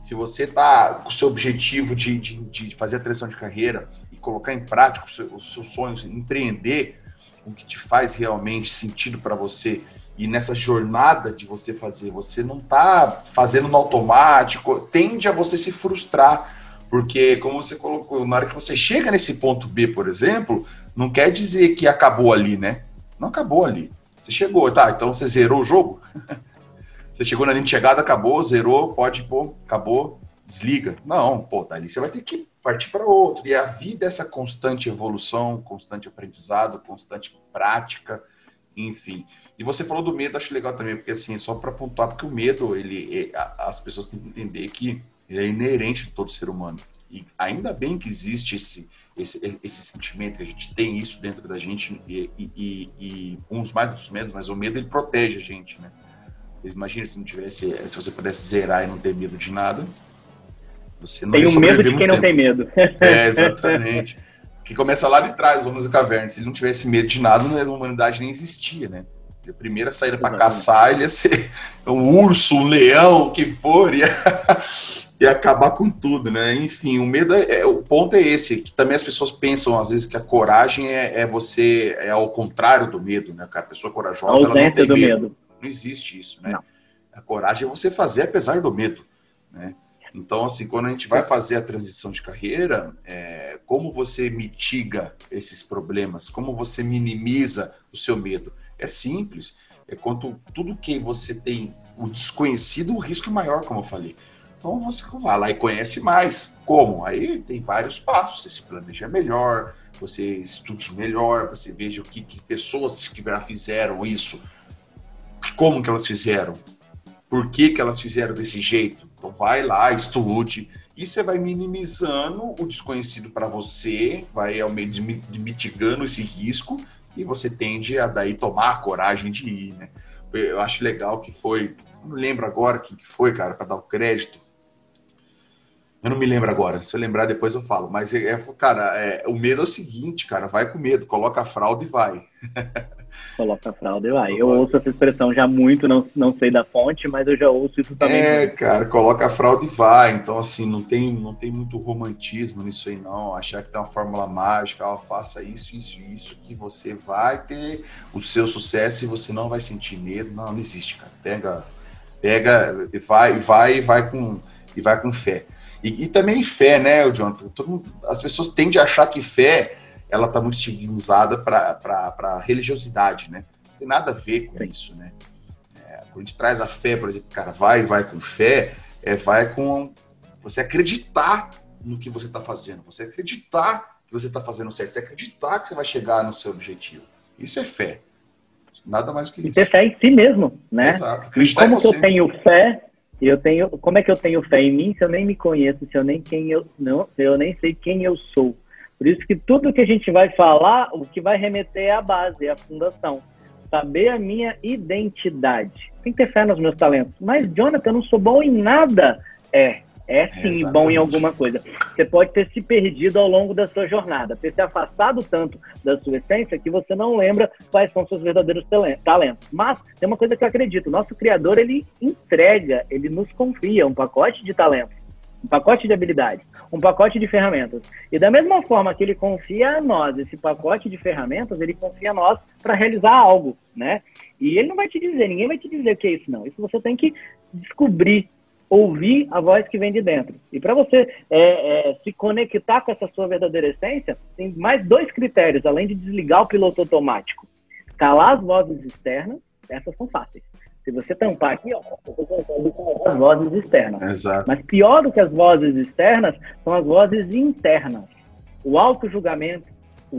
Se você tá com o seu objetivo de, de, de fazer a transição de carreira colocar em prática os seus, os seus sonhos, empreender o que te faz realmente sentido para você e nessa jornada de você fazer, você não está fazendo no automático, tende a você se frustrar, porque como você colocou, na hora que você chega nesse ponto B, por exemplo, não quer dizer que acabou ali, né? Não acabou ali. Você chegou, tá? Então você zerou o jogo? você chegou na linha de chegada, acabou, zerou, pode, pô, acabou, desliga. Não, pô, dali você vai ter que partir para outro. E a vida é essa constante evolução, constante aprendizado, constante prática, enfim. E você falou do medo, acho legal também, porque assim, só para pontuar, porque o medo, ele, as pessoas têm que entender que ele é inerente de todo ser humano. E ainda bem que existe esse, esse, esse sentimento, que a gente tem isso dentro da gente, e, e, e uns mais dos medos, mas o medo ele protege a gente, né? Imagina se não tivesse, se você pudesse zerar e não ter medo de nada, você não tem um medo de quem não tem medo. É, exatamente. que começa lá de trás, Homens e Cavernas. Se ele não tivesse medo de nada, a humanidade nem existia, né? A primeira saída para caçar, ele ia ser um urso, um leão, o que for, ia, ia acabar com tudo, né? Enfim, o medo é, é, o ponto é esse, que também as pessoas pensam às vezes que a coragem é, é você é ao contrário do medo, né? A pessoa corajosa, ela não tem medo. medo. Não existe isso, né? Não. A coragem é você fazer apesar do medo, né? Então, assim, quando a gente vai fazer a transição de carreira, é, como você mitiga esses problemas? Como você minimiza o seu medo? É simples. É quanto tudo que você tem o desconhecido, o risco é maior, como eu falei. Então você vai lá e conhece mais. Como? Aí tem vários passos. Você se planeja melhor, você estude melhor, você veja o que, que pessoas que já fizeram isso, como que elas fizeram, por que, que elas fizeram desse jeito então vai lá, estude, e você vai minimizando o desconhecido para você, vai ao meio de mitigando esse risco, e você tende a daí tomar a coragem de ir, né? Eu acho legal que foi, não lembro agora quem que foi, cara, para dar o crédito. Eu não me lembro agora. Se eu lembrar depois eu falo. Mas é, cara, é, o medo é o seguinte, cara, vai com medo, coloca a fralda e vai. coloca a fralda e vai. Eu ouço essa expressão já muito, não, não sei da fonte, mas eu já ouço isso também. É, cara, coloca a fralda e vai. Então, assim, não tem, não tem muito romantismo nisso aí, não. Achar que tem uma fórmula mágica, ó, faça isso, isso, isso, que você vai ter o seu sucesso e você não vai sentir medo. Não, não existe, cara. Pega, pega, e vai, vai, e vai com, e vai com fé. E, e também fé, né, Jonathan? Todo as pessoas tendem a achar que fé ela está muito estigmatizada para a religiosidade, né? Não tem nada a ver com Sim. isso, né? É, quando a gente traz a fé, por exemplo, cara, vai, vai com fé, é vai com você acreditar no que você está fazendo, você acreditar que você está fazendo certo, você acreditar que você vai chegar no seu objetivo. Isso é fé. Nada mais que isso. E ter fé em si mesmo, né? Exato. Acreditar como que eu tenho fé, eu tenho, como é que eu tenho fé em mim se eu nem me conheço, se eu nem quem eu não, se eu nem sei quem eu sou? Por isso que tudo que a gente vai falar, o que vai remeter é a base, é a fundação. Saber a minha identidade. Tem que ter fé nos meus talentos. Mas, Jonathan, eu não sou bom em nada. É, é sim Exatamente. bom em alguma coisa. Você pode ter se perdido ao longo da sua jornada, ter se afastado tanto da sua essência que você não lembra quais são seus verdadeiros talentos. Mas tem uma coisa que eu acredito: nosso Criador ele entrega, ele nos confia um pacote de talentos. Um pacote de habilidades, um pacote de ferramentas. E da mesma forma que ele confia a nós esse pacote de ferramentas, ele confia a nós para realizar algo, né? E ele não vai te dizer, ninguém vai te dizer o que é isso, não. Isso você tem que descobrir, ouvir a voz que vem de dentro. E para você é, é, se conectar com essa sua verdadeira essência, tem mais dois critérios, além de desligar o piloto automático. Calar as vozes externas, essas são fáceis. Se você tampar aqui, ó, você consegue as vozes externas. Exato. Mas pior do que as vozes externas são as vozes internas. O auto-julgamento,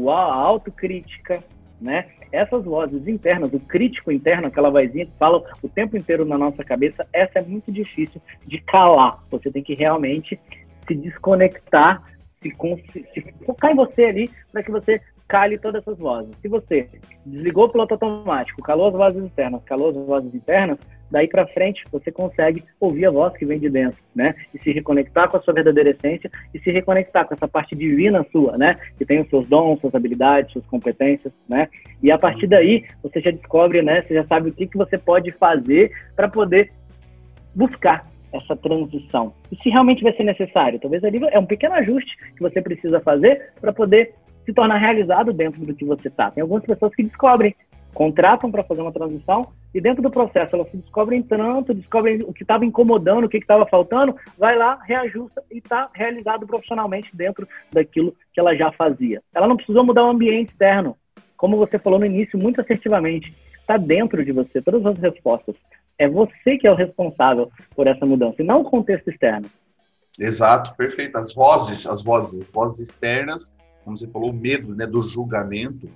a autocrítica, né? Essas vozes internas, o crítico interno, aquela vozinha que fala o tempo inteiro na nossa cabeça, essa é muito difícil de calar. Você tem que realmente se desconectar, se, se focar em você ali, para que você cale todas essas vozes. Se você desligou o piloto automático, calou as vozes externas, calou as vozes internas, daí para frente você consegue ouvir a voz que vem de dentro, né? E se reconectar com a sua verdadeira essência e se reconectar com essa parte divina sua, né? Que tem os seus dons, suas habilidades, suas competências, né? E a partir daí você já descobre, né? Você já sabe o que, que você pode fazer para poder buscar essa transição. E se realmente vai ser necessário, talvez ali é um pequeno ajuste que você precisa fazer para poder se tornar realizado dentro do que você está. Tem algumas pessoas que descobrem, contratam para fazer uma transição e dentro do processo elas se descobrem tanto, descobrem o que estava incomodando, o que estava faltando, vai lá, reajusta e está realizado profissionalmente dentro daquilo que ela já fazia. Ela não precisou mudar o ambiente externo, como você falou no início, muito assertivamente. Está dentro de você, todas as respostas. É você que é o responsável por essa mudança e não o contexto externo. Exato, perfeito. As vozes, as vozes, as vozes externas como você falou, o medo né, do julgamento.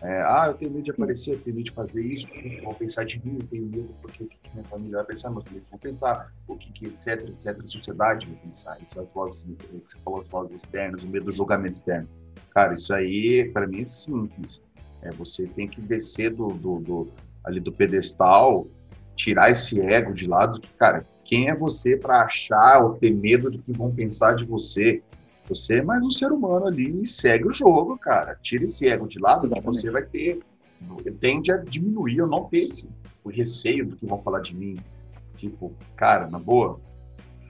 É, ah, eu tenho medo de aparecer, eu tenho medo de fazer isso, vão pensar de mim, eu tenho medo porque que minha família vai pensar, meus amigos vão pensar, o que, que etc, etc, a sociedade vai pensar. Isso, as vozes, que você falou, as vozes externas, o medo do julgamento externo. Cara, isso aí, para mim, é simples. É, você tem que descer do, do, do, ali do pedestal, tirar esse ego de lado, que, cara, quem é você para achar ou ter medo do que vão pensar de você? Você é mais um ser humano ali e segue o jogo, cara. Tira esse ego de lado que você vai ter. Tende a diminuir ou não ter esse, o receio do que vão falar de mim. Tipo, cara, na boa,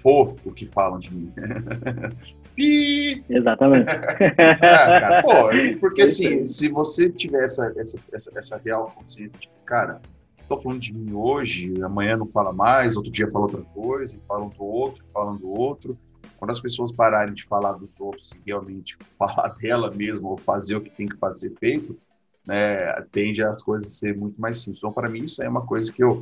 for o que falam de mim. Pi! Exatamente. é, cara, pô, porque assim, se você tiver essa, essa, essa, essa real consciência, tipo, cara, tô falando de mim hoje, amanhã não fala mais, outro dia fala outra coisa, falam do outro, falam do outro quando as pessoas pararem de falar dos outros e realmente falar dela mesmo ou fazer o que tem que fazer feito, né, tende as coisas a ser muito mais simples. Então, para mim, isso é uma coisa que eu.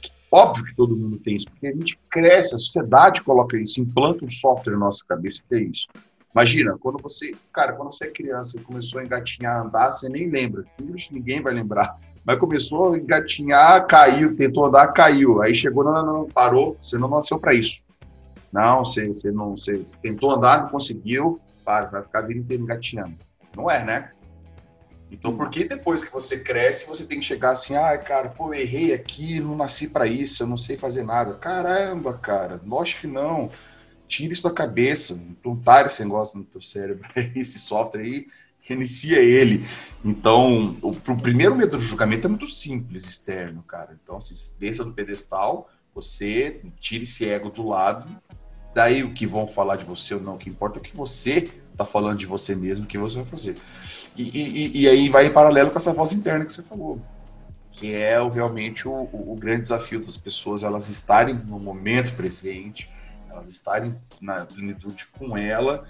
Que, óbvio que todo mundo tem isso, porque a gente cresce, a sociedade coloca isso, implanta um software na nossa cabeça que é isso. Imagina, quando você, cara, quando você é criança e começou a engatinhar, andar, você nem lembra. Ninguém vai lembrar. Mas começou a engatinhar, caiu, tentou andar, caiu. Aí chegou, não, não, não, parou, você não nasceu para isso. Não, você, você não você tentou andar, não conseguiu, para, vai ficar a vida inteira engatinhando. Não é, né? Então, por que depois que você cresce, você tem que chegar assim, ah, cara, pô, eu errei aqui, não nasci para isso, eu não sei fazer nada. Caramba, cara, lógico que não. Tira isso da cabeça, implantar esse negócio no teu cérebro, esse software aí, reinicia ele. Então, o, o primeiro método de julgamento é muito simples, externo, cara. Então, se assim, desça do pedestal, você tira esse ego do lado Daí o que vão falar de você ou não, o que importa é o que você está falando de você mesmo, o que você vai fazer. E, e, e, aí vai em paralelo com essa voz interna que você falou, que é o, realmente o, o, o grande desafio das pessoas, elas estarem no momento presente, elas estarem na plenitude com ela,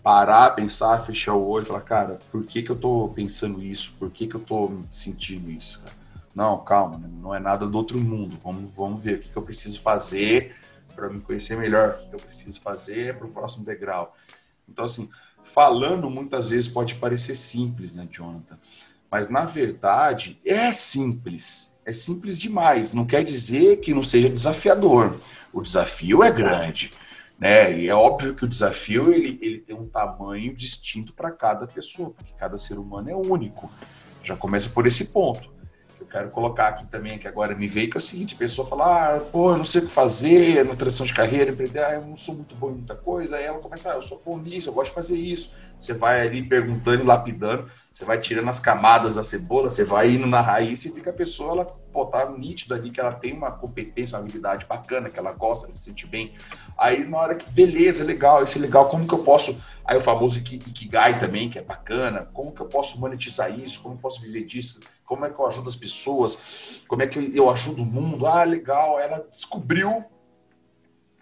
parar, pensar, fechar o olho e falar, cara, por que, que eu estou pensando isso? Por que, que eu estou sentindo isso? Cara? Não, calma, não é nada do outro mundo. Vamos, vamos ver o que, que eu preciso fazer para me conhecer melhor, o que eu preciso fazer para o próximo degrau. Então, assim, falando muitas vezes pode parecer simples, né, Jonathan? Mas na verdade é simples, é simples demais. Não quer dizer que não seja desafiador. O desafio é grande, né? E é óbvio que o desafio ele, ele tem um tamanho distinto para cada pessoa, porque cada ser humano é único. Já começa por esse ponto quero colocar aqui também, que agora me veio, que é o seguinte, a pessoa fala, ah, pô, eu não sei o que fazer na transição de carreira, empreender, ah, eu não sou muito bom em muita coisa, aí ela começa, ah, eu sou bom nisso, eu gosto de fazer isso. Você vai ali perguntando e lapidando, você vai tirando as camadas da cebola, você vai indo na raiz e fica a pessoa, ela pô, tá nítido ali que ela tem uma competência, uma habilidade bacana, que ela gosta, ela se sente bem. Aí na hora que, beleza, legal, esse é legal, como que eu posso. Aí o famoso Ikigai também, que é bacana, como que eu posso monetizar isso, como eu posso viver disso, como é que eu ajudo as pessoas, como é que eu ajudo o mundo. Ah, legal, ela descobriu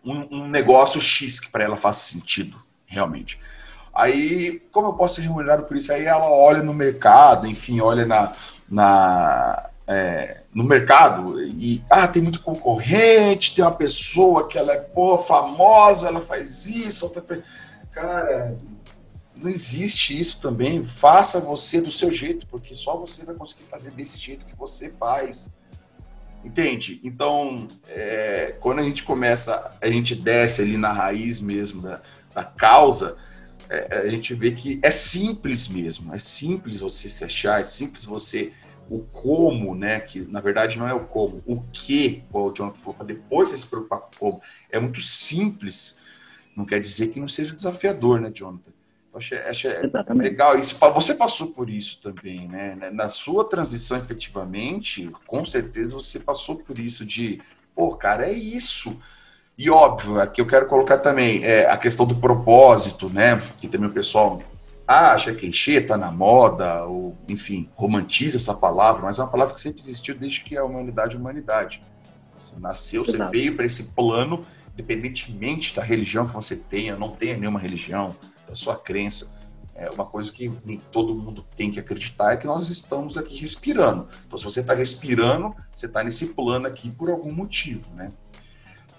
um, um negócio X que para ela faz sentido, realmente. Aí, como eu posso ser remunerado por isso? Aí ela olha no mercado, enfim, olha na, na, é, no mercado e, ah, tem muito concorrente, tem uma pessoa que ela é, pô, famosa, ela faz isso, outra... cara, não existe isso também. Faça você do seu jeito, porque só você vai conseguir fazer desse jeito que você faz. Entende? Então, é, quando a gente começa, a gente desce ali na raiz mesmo da, da causa, é, a gente vê que é simples mesmo, é simples você se achar, é simples você o como, né? Que na verdade não é o como, o que, o Jonathan falou, para depois você se preocupar com como. É muito simples, não quer dizer que não seja desafiador, né, Jonathan? Achei, achei legal isso. Você passou por isso também, né? Na sua transição, efetivamente, com certeza você passou por isso de, pô, cara, é isso. E óbvio, aqui eu quero colocar também é, a questão do propósito, né? Que também o pessoal acha que encher está na moda, ou enfim, romantiza essa palavra, mas é uma palavra que sempre existiu desde que a humanidade é humanidade. Você nasceu, Exato. você veio para esse plano, independentemente da religião que você tenha, não tenha nenhuma religião, da sua crença. É uma coisa que nem todo mundo tem que acreditar é que nós estamos aqui respirando. Então, se você está respirando, você está nesse plano aqui por algum motivo, né?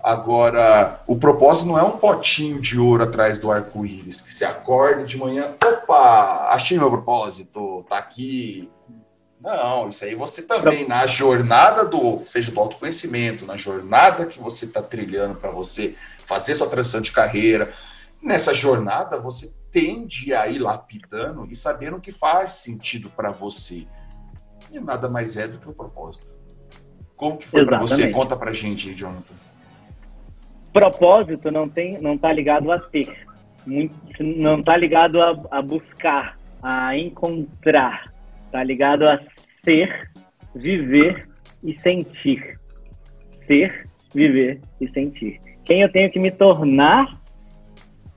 Agora, o propósito não é um potinho de ouro atrás do arco-íris, que se acorda de manhã, opa, achei meu propósito, tá aqui. Não, isso aí você também, na jornada do, seja do autoconhecimento, na jornada que você está trilhando para você fazer sua transição de carreira, nessa jornada você tende a ir lapidando e sabendo o que faz sentido para você. E nada mais é do que o propósito. Como que foi para você? Conta pra gente, Jonathan propósito não tem, não está ligado a ter, não está ligado a, a, buscar, a encontrar, está ligado a ser, viver e sentir, ser, viver e sentir. Quem eu tenho que me tornar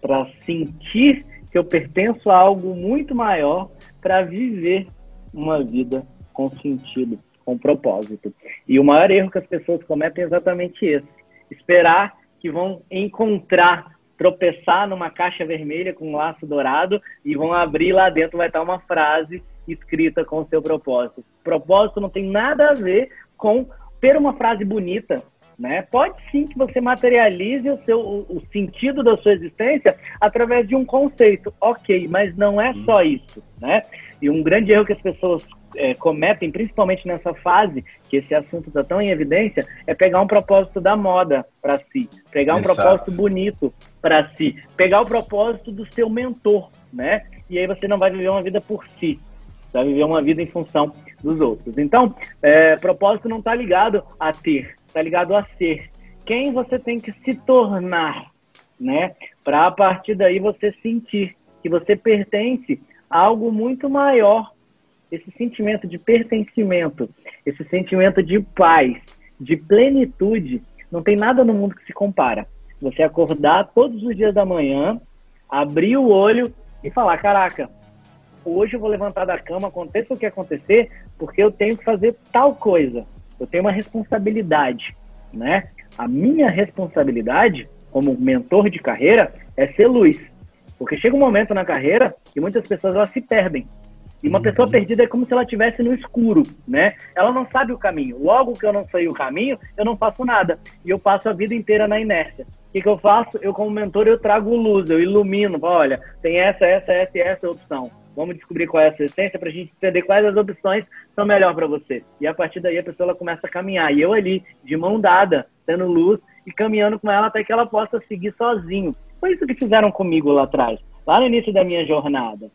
para sentir que eu pertenço a algo muito maior para viver uma vida com sentido, com propósito. E o maior erro que as pessoas cometem é exatamente esse: esperar que vão encontrar, tropeçar numa caixa vermelha com um laço dourado e vão abrir lá dentro, vai estar uma frase escrita com o seu propósito. Propósito não tem nada a ver com ter uma frase bonita, né? Pode sim que você materialize o, seu, o, o sentido da sua existência através de um conceito, ok, mas não é só isso, né? E um grande erro que as pessoas é, cometem, principalmente nessa fase, que esse assunto está tão em evidência, é pegar um propósito da moda para si, pegar um Exato. propósito bonito para si, pegar o propósito do seu mentor, né? E aí você não vai viver uma vida por si, vai viver uma vida em função dos outros. Então, é, propósito não está ligado a ter, está ligado a ser. Quem você tem que se tornar, né? Para a partir daí você sentir que você pertence a algo muito maior esse sentimento de pertencimento, esse sentimento de paz, de plenitude, não tem nada no mundo que se compara. Você acordar todos os dias da manhã, abrir o olho e falar: caraca, hoje eu vou levantar da cama, aconteça o que acontecer, porque eu tenho que fazer tal coisa. Eu tenho uma responsabilidade, né? A minha responsabilidade como mentor de carreira é ser luz. Porque chega um momento na carreira que muitas pessoas elas se perdem. E uma pessoa perdida é como se ela estivesse no escuro, né? Ela não sabe o caminho. Logo que eu não sei o caminho, eu não faço nada. E eu passo a vida inteira na inércia. O que, que eu faço? Eu, como mentor, eu trago luz, eu ilumino. Olha, tem essa, essa, essa e essa opção. Vamos descobrir qual é a sua essência para a gente entender quais as opções são melhor para você. E a partir daí a pessoa ela começa a caminhar. E eu ali, de mão dada, tendo luz e caminhando com ela até que ela possa seguir sozinho. Foi isso que fizeram comigo lá atrás, lá no início da minha jornada.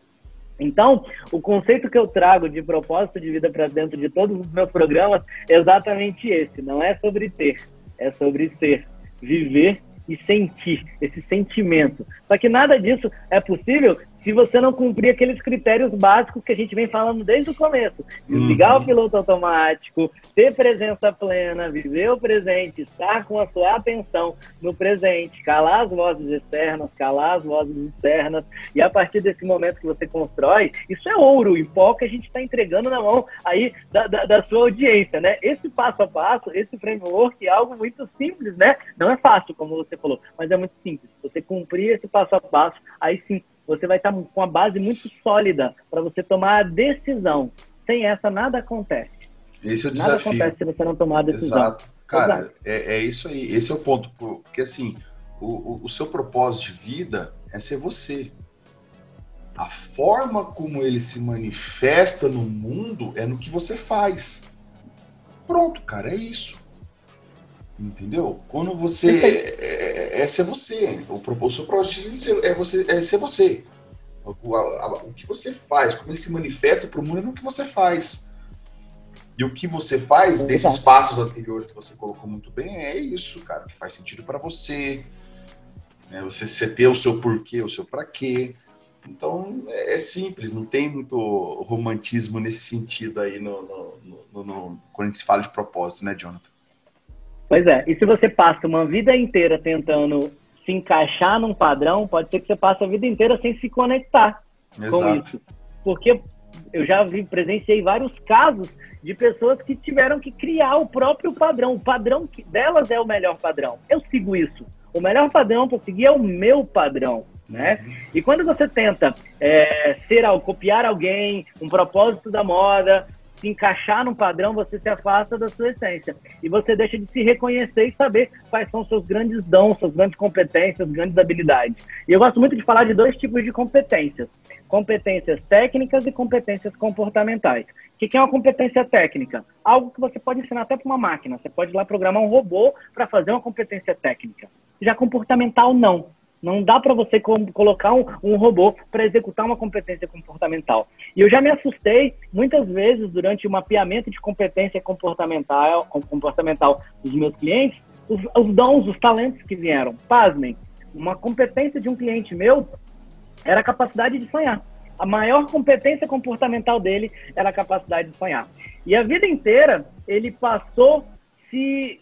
Então, o conceito que eu trago de propósito de vida para dentro de todos os meus programas é exatamente esse. Não é sobre ter, é sobre ser, viver e sentir esse sentimento. Só que nada disso é possível se você não cumprir aqueles critérios básicos que a gente vem falando desde o começo. Desligar uhum. o piloto automático, ter presença plena, viver o presente, estar com a sua atenção no presente, calar as vozes externas, calar as vozes internas, e a partir desse momento que você constrói, isso é ouro em pó que a gente está entregando na mão aí da, da, da, sua audiência, né? Esse passo a passo, esse framework é algo muito simples, né? Não é fácil, como você falou, mas é muito simples. Você cumprir esse passo a passo, aí sim você vai estar com uma base muito sólida para você tomar a decisão. Sem essa, nada acontece. Esse é o nada desafio. Nada acontece se você não tomar a decisão. Exato. Cara, Exato. É, é isso aí. Esse é o ponto. Porque, assim, o, o, o seu propósito de vida é ser você. A forma como ele se manifesta no mundo é no que você faz. Pronto, cara, é isso. Entendeu? Quando você é, ser você. O, o seu propósito é, você, é ser você. O, a, a, o que você faz, como ele se manifesta para o mundo é no que você faz. E o que você faz desses passos anteriores que você colocou muito bem é isso, cara, que faz sentido para você. Né? Você, você ter o seu porquê, o seu para quê. Então é, é, simples, não tem muito romantismo nesse sentido aí no, no, no, no, quando a gente se fala de propósito, né, Jonathan? Pois é, e se você passa uma vida inteira tentando se encaixar num padrão, pode ser que você passe a vida inteira sem se conectar Exato. com isso. Porque eu já vi, presenciei vários casos de pessoas que tiveram que criar o próprio padrão. O padrão delas é o melhor padrão. Eu sigo isso. O melhor padrão para seguir é o meu padrão. Né? E quando você tenta é, ser copiar alguém, um propósito da moda, se encaixar num padrão, você se afasta da sua essência. E você deixa de se reconhecer e saber quais são seus grandes dons, suas grandes competências, grandes habilidades. E eu gosto muito de falar de dois tipos de competências: competências técnicas e competências comportamentais. O que é uma competência técnica? Algo que você pode ensinar até para uma máquina. Você pode ir lá programar um robô para fazer uma competência técnica. Já comportamental, não. Não dá para você colocar um, um robô para executar uma competência comportamental. E eu já me assustei muitas vezes durante o mapeamento de competência comportamental, comportamental dos meus clientes, os, os dons, os talentos que vieram. Pasmem, uma competência de um cliente meu era a capacidade de sonhar. A maior competência comportamental dele era a capacidade de sonhar. E a vida inteira ele passou se,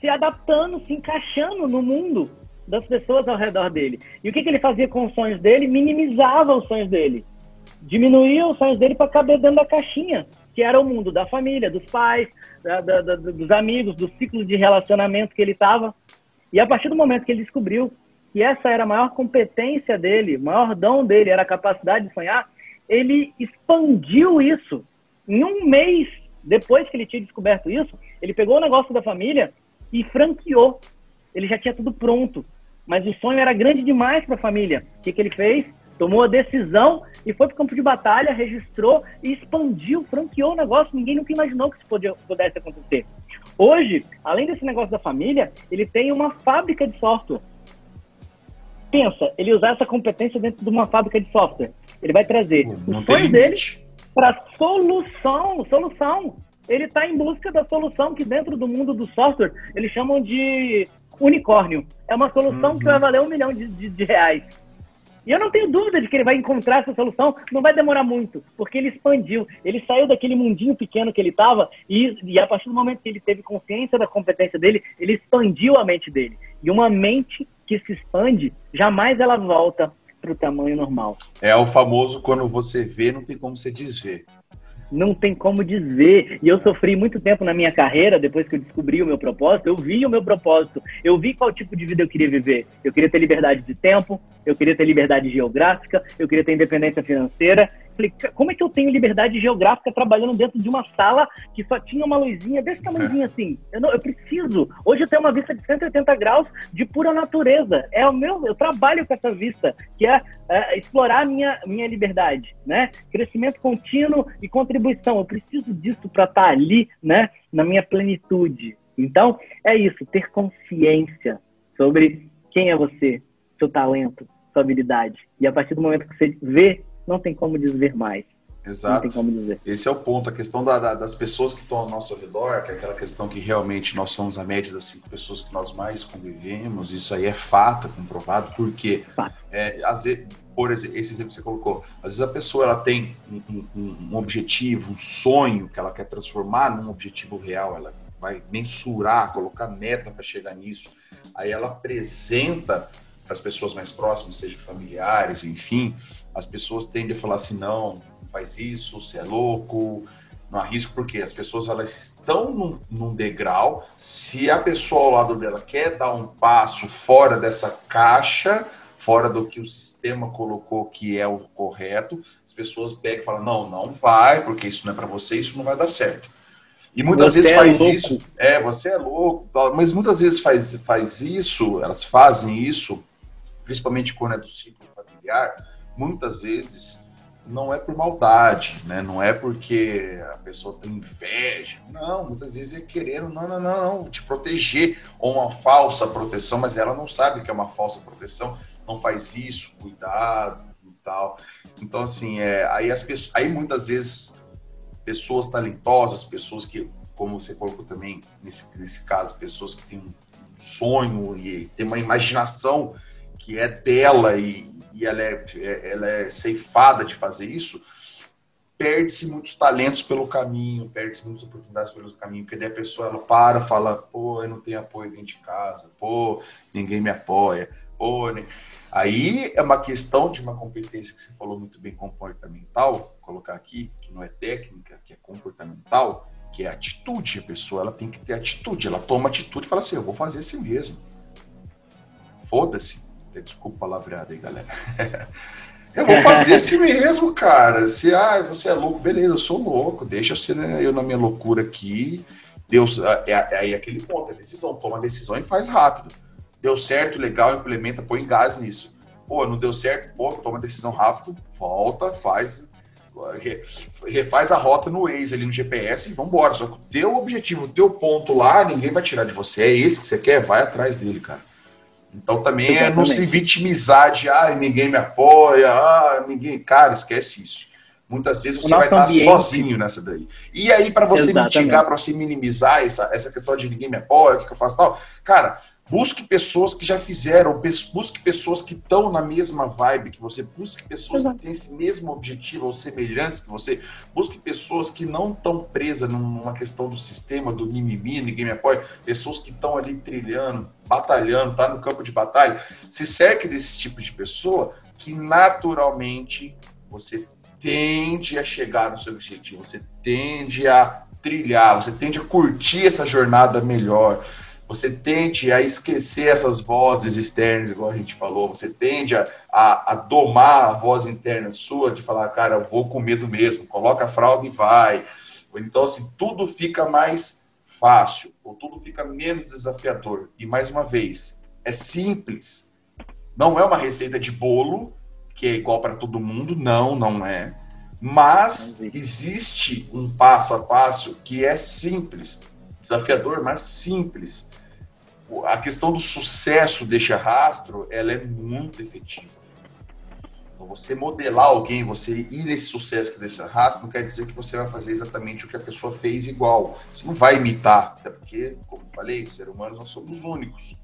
se adaptando, se encaixando no mundo das pessoas ao redor dele. E o que, que ele fazia com os sonhos dele? Minimizava os sonhos dele. Diminuía os sonhos dele para caber dentro da caixinha, que era o mundo da família, dos pais, da, da, da, dos amigos, do ciclo de relacionamento que ele estava. E a partir do momento que ele descobriu que essa era a maior competência dele, o maior dom dele era a capacidade de sonhar, ele expandiu isso. Em um mês depois que ele tinha descoberto isso, ele pegou o negócio da família e franqueou. Ele já tinha tudo pronto mas o sonho era grande demais para a família. O que, que ele fez? Tomou a decisão e foi para o campo de batalha, registrou e expandiu, franqueou o negócio. Ninguém nunca imaginou que isso podia, pudesse acontecer. Hoje, além desse negócio da família, ele tem uma fábrica de software. Pensa, ele usar essa competência dentro de uma fábrica de software. Ele vai trazer Não os sonhos dele para solução, solução. Ele está em busca da solução que dentro do mundo do software eles chamam de unicórnio. É uma solução uhum. que vai valer um milhão de, de, de, reais. E eu não tenho dúvida de que ele vai encontrar essa solução, não vai demorar muito, porque ele expandiu. Ele saiu daquele mundinho pequeno que ele estava e, e a partir do momento que ele teve consciência da competência dele, ele expandiu a mente dele. E uma mente que se expande, jamais ela volta para o tamanho normal. É o famoso quando você vê, não tem como você desver não tem como dizer. E eu sofri muito tempo na minha carreira, depois que eu descobri o meu propósito, eu vi o meu propósito, eu vi qual tipo de vida eu queria viver. Eu queria ter liberdade de tempo, eu queria ter liberdade geográfica, eu queria ter independência financeira. Falei, como é que eu tenho liberdade geográfica trabalhando dentro de uma sala que só tinha uma luzinha desse tamanhozinho assim? Eu, não, eu preciso. Hoje eu tenho uma vista de 180 graus de pura natureza. É o meu, eu trabalho com essa vista, que é, é explorar a minha, minha liberdade, né? Crescimento contínuo e contribuição. Eu preciso disso para estar tá ali, né? Na minha plenitude. Então, é isso, ter consciência sobre quem é você, seu talento, sua habilidade. E a partir do momento que você vê, não tem como desver mais. Exato. Esse é o ponto, a questão da, da, das pessoas que estão ao nosso redor, que é aquela questão que realmente nós somos a média das cinco pessoas que nós mais convivemos, isso aí é fato, é comprovado, porque é, às vezes, por exemplo, esse exemplo que você colocou, às vezes a pessoa ela tem um, um, um objetivo, um sonho que ela quer transformar num objetivo real, ela vai mensurar, colocar meta para chegar nisso, aí ela apresenta para as pessoas mais próximas, seja familiares, enfim, as pessoas tendem a falar assim, não, não faz isso, você é louco, não arrisco, porque as pessoas elas estão num, num, degrau, se a pessoa ao lado dela quer dar um passo fora dessa caixa, fora do que o sistema colocou que é o correto, as pessoas pegam e falam, não, não vai, porque isso não é para você, isso não vai dar certo. E muitas você vezes é faz louco. isso, é, você é louco, mas muitas vezes faz, faz isso, elas fazem isso principalmente quando é do ciclo familiar, muitas vezes não é por maldade, né? Não é porque a pessoa tem inveja. Não, muitas vezes é querendo, não, não, não, não, te proteger ou uma falsa proteção, mas ela não sabe que é uma falsa proteção, não faz isso, cuidado e tal. Então, assim, é, aí, as pessoas, aí muitas vezes pessoas talentosas, pessoas que, como você colocou também nesse, nesse caso, pessoas que têm um sonho e têm uma imaginação que é dela e, e ela, é, ela é ceifada de fazer isso, perde-se muitos talentos pelo caminho, perde-se muitas oportunidades pelo caminho, porque daí a pessoa ela para, fala, pô, eu não tenho apoio dentro de casa, pô, ninguém me apoia, pô, né? Aí é uma questão de uma competência que você falou muito bem, comportamental, colocar aqui, que não é técnica, que é comportamental, que é atitude. A pessoa ela tem que ter atitude, ela toma atitude e fala assim, eu vou fazer assim mesmo. Foda-se. Desculpa a palavreada aí, galera. eu vou fazer assim mesmo, cara. Se ah, você é louco, beleza, eu sou louco. Deixa eu, ser, né, eu na minha loucura aqui. Deus, é, aí é, aquele ponto, é decisão. Toma a decisão e faz rápido. Deu certo, legal, implementa, põe gás nisso. Pô, não deu certo, pô, toma a decisão rápido, volta, faz, refaz a rota no Waze ali no GPS e vambora. Só que o teu objetivo, o teu ponto lá, ninguém vai tirar de você. É esse que você quer, vai atrás dele, cara. Então também Exatamente. é não se vitimizar de ah, ninguém me apoia, ah, ninguém. Cara, esquece isso. Muitas vezes você vai estar sozinho nessa daí. E aí, para você Exatamente. mitigar, para você minimizar essa, essa questão de ninguém me apoia, o que eu faço tal, cara, Busque pessoas que já fizeram, busque pessoas que estão na mesma vibe que você, busque pessoas Exato. que têm esse mesmo objetivo ou semelhantes que você, busque pessoas que não estão presas numa questão do sistema, do mimimi, ninguém me apoia, pessoas que estão ali trilhando, batalhando, tá no campo de batalha. Se cerque desse tipo de pessoa que naturalmente você tende a chegar no seu objetivo, você tende a trilhar, você tende a curtir essa jornada melhor você tende a esquecer essas vozes externas, igual a gente falou, você tende a, a, a, domar a voz interna sua de falar, cara, eu vou com medo mesmo, coloca a fralda e vai. Então, assim, tudo fica mais fácil, ou tudo fica menos desafiador. E, mais uma vez, é simples. Não é uma receita de bolo, que é igual para todo mundo, não, não é. Mas existe um passo a passo que é simples, desafiador, mas simples a questão do sucesso deste rastro, ela é muito efetiva. Então, você modelar alguém, você ir nesse sucesso que deixa rastro, não quer dizer que você vai fazer exatamente o que a pessoa fez igual. Você não vai imitar, até porque, como falei, os seres humanos não somos únicos.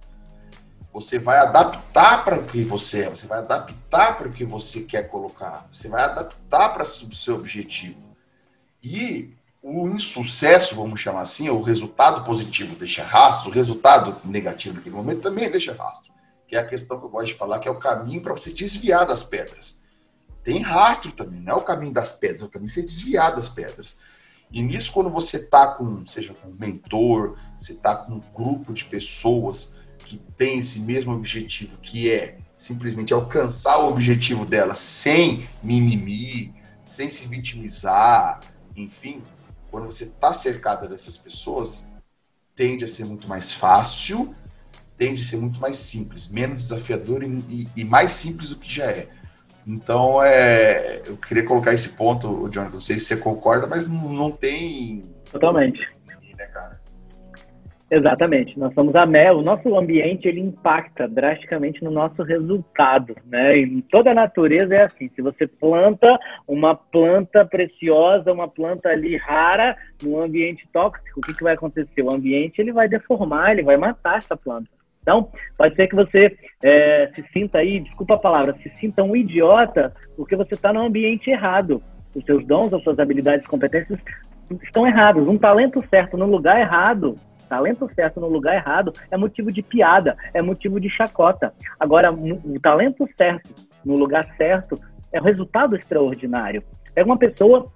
Você vai adaptar para o que você é, você vai adaptar para o que você quer colocar, você vai adaptar para o seu objetivo. E o insucesso, vamos chamar assim, o resultado positivo deixa rastro, o resultado negativo naquele momento também deixa rastro. Que é a questão que eu gosto de falar, que é o caminho para você desviar das pedras. Tem rastro também, não é o caminho das pedras, é o caminho para você desviar das pedras. E nisso, quando você está com, seja com um mentor, você está com um grupo de pessoas que tem esse mesmo objetivo, que é simplesmente alcançar o objetivo dela sem mimimi, sem se vitimizar, enfim, quando você está cercada dessas pessoas, tende a ser muito mais fácil, tende a ser muito mais simples, menos desafiador e, e, e mais simples do que já é. Então, é, eu queria colocar esse ponto, Jonathan, não sei se você concorda, mas não, não tem. Totalmente. Né, cara? Exatamente. Nós somos a mel. O nosso ambiente ele impacta drasticamente no nosso resultado, né? Em toda a natureza é assim. Se você planta uma planta preciosa, uma planta ali rara, num ambiente tóxico, o que, que vai acontecer? O ambiente ele vai deformar, ele vai matar essa planta. Então, pode ser que você é, se sinta aí, desculpa a palavra, se sinta um idiota porque você está no ambiente errado. Os seus dons, as suas habilidades, competências estão errados. Um talento certo no lugar errado talento certo no lugar errado é motivo de piada, é motivo de chacota. Agora, o talento certo no lugar certo é um resultado extraordinário. É uma pessoa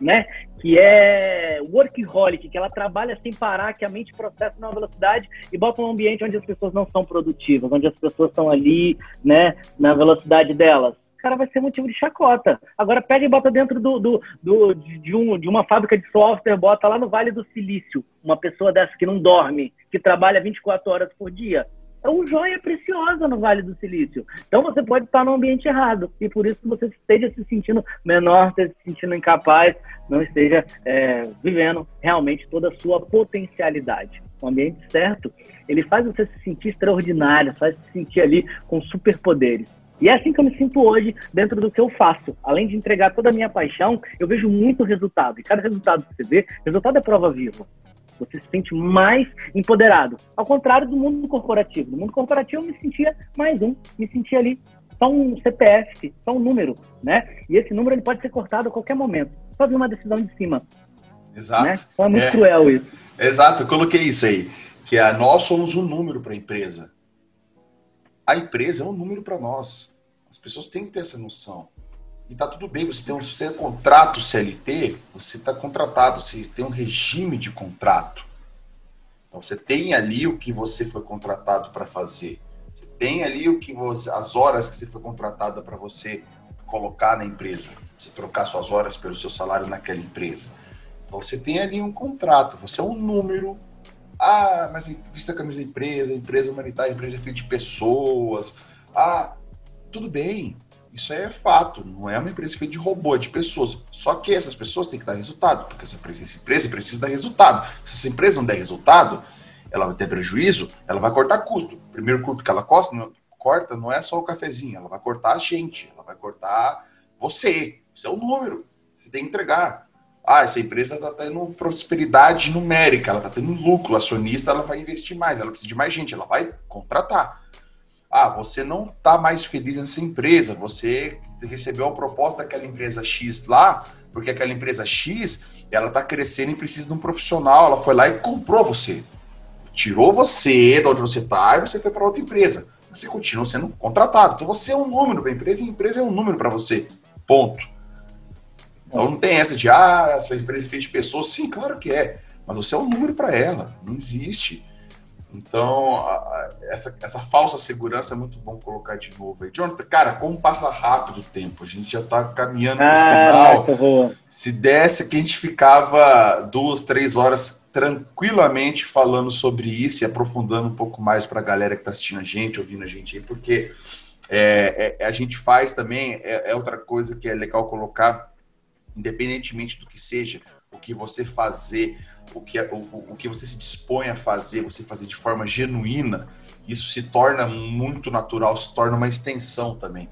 né, que é workaholic, que ela trabalha sem parar, que a mente processa numa velocidade e bota um ambiente onde as pessoas não são produtivas, onde as pessoas estão ali, né, na velocidade delas cara vai ser motivo de chacota. Agora pega e bota dentro do, do, do, de, um, de uma fábrica de software, bota lá no Vale do Silício, uma pessoa dessa que não dorme, que trabalha 24 horas por dia. É uma joia preciosa no Vale do Silício. Então você pode estar no ambiente errado e por isso você esteja se sentindo menor, esteja se sentindo incapaz, não esteja é, vivendo realmente toda a sua potencialidade. O ambiente certo, ele faz você se sentir extraordinário, faz se sentir ali com superpoderes. E é assim que eu me sinto hoje dentro do que eu faço. Além de entregar toda a minha paixão, eu vejo muito resultado. E cada resultado que você vê, resultado é prova viva. Você se sente mais empoderado. Ao contrário do mundo corporativo. No mundo corporativo eu me sentia mais um. Me sentia ali só um CPF, só um número, né? E esse número ele pode ser cortado a qualquer momento. Só uma decisão de cima. Exato. Né? Então é muito é. cruel isso. Exato, eu coloquei isso aí. Que é, nós somos um número para a empresa a empresa é um número para nós. As pessoas têm que ter essa noção. E tá tudo bem, você tem um você é contrato CLT, você está contratado, você tem um regime de contrato. Então você tem ali o que você foi contratado para fazer. Você tem ali o que você, as horas que você foi contratada para você colocar na empresa. Você trocar suas horas pelo seu salário naquela empresa. Então você tem ali um contrato, você é um número ah, mas vista a camisa da empresa, empresa humanitária, empresa é feita de pessoas. Ah, tudo bem. Isso é fato. Não é uma empresa feita de robô, é de pessoas. Só que essas pessoas têm que dar resultado, porque essa empresa precisa dar resultado. Se essa empresa não der resultado, ela vai ter prejuízo, ela vai cortar custo. O primeiro custo que ela corta, corta não é só o cafezinho, ela vai cortar a gente, ela vai cortar você. Isso é o número. Você tem que entregar. Ah, essa empresa está tendo prosperidade numérica, ela está tendo lucro, acionista ela vai investir mais, ela precisa de mais gente, ela vai contratar. Ah, você não está mais feliz nessa empresa, você recebeu a proposta daquela empresa X lá, porque aquela empresa X ela está crescendo e precisa de um profissional, ela foi lá e comprou você. Tirou você de onde você está e você foi para outra empresa. Você continua sendo contratado. Então você é um número para a empresa e a empresa é um número para você. Ponto. Então não tem essa de, ah, a sua empresa é feita de pessoas. Sim, claro que é. Mas você é um número para ela. Não existe. Então, a, a, essa, essa falsa segurança é muito bom colocar de novo aí. Jonathan, cara, como passa rápido o tempo. A gente já está caminhando ah, final. Se desse que a gente ficava duas, três horas tranquilamente falando sobre isso e aprofundando um pouco mais para a galera que está assistindo a gente, ouvindo a gente aí, porque é, é, a gente faz também, é, é outra coisa que é legal colocar independentemente do que seja, o que você fazer, o que, é, o, o que você se dispõe a fazer, você fazer de forma genuína, isso se torna muito natural, se torna uma extensão também.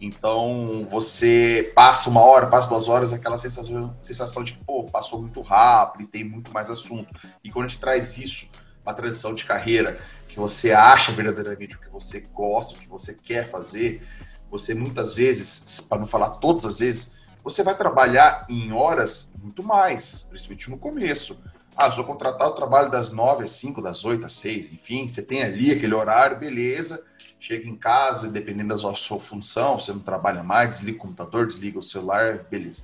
Então, você passa uma hora, passa duas horas, aquela sensação, sensação de pô, passou muito rápido e tem muito mais assunto. E quando a gente traz isso, uma transição de carreira, que você acha verdadeiramente o que você gosta, o que você quer fazer, você muitas vezes, para não falar todas as vezes, você vai trabalhar em horas muito mais, principalmente no começo. Ah, sou contratado, trabalho das 9 às 5, das 8 às 6, enfim, você tem ali aquele horário, beleza. Chega em casa, dependendo da sua função, você não trabalha mais, desliga o computador, desliga o celular, beleza.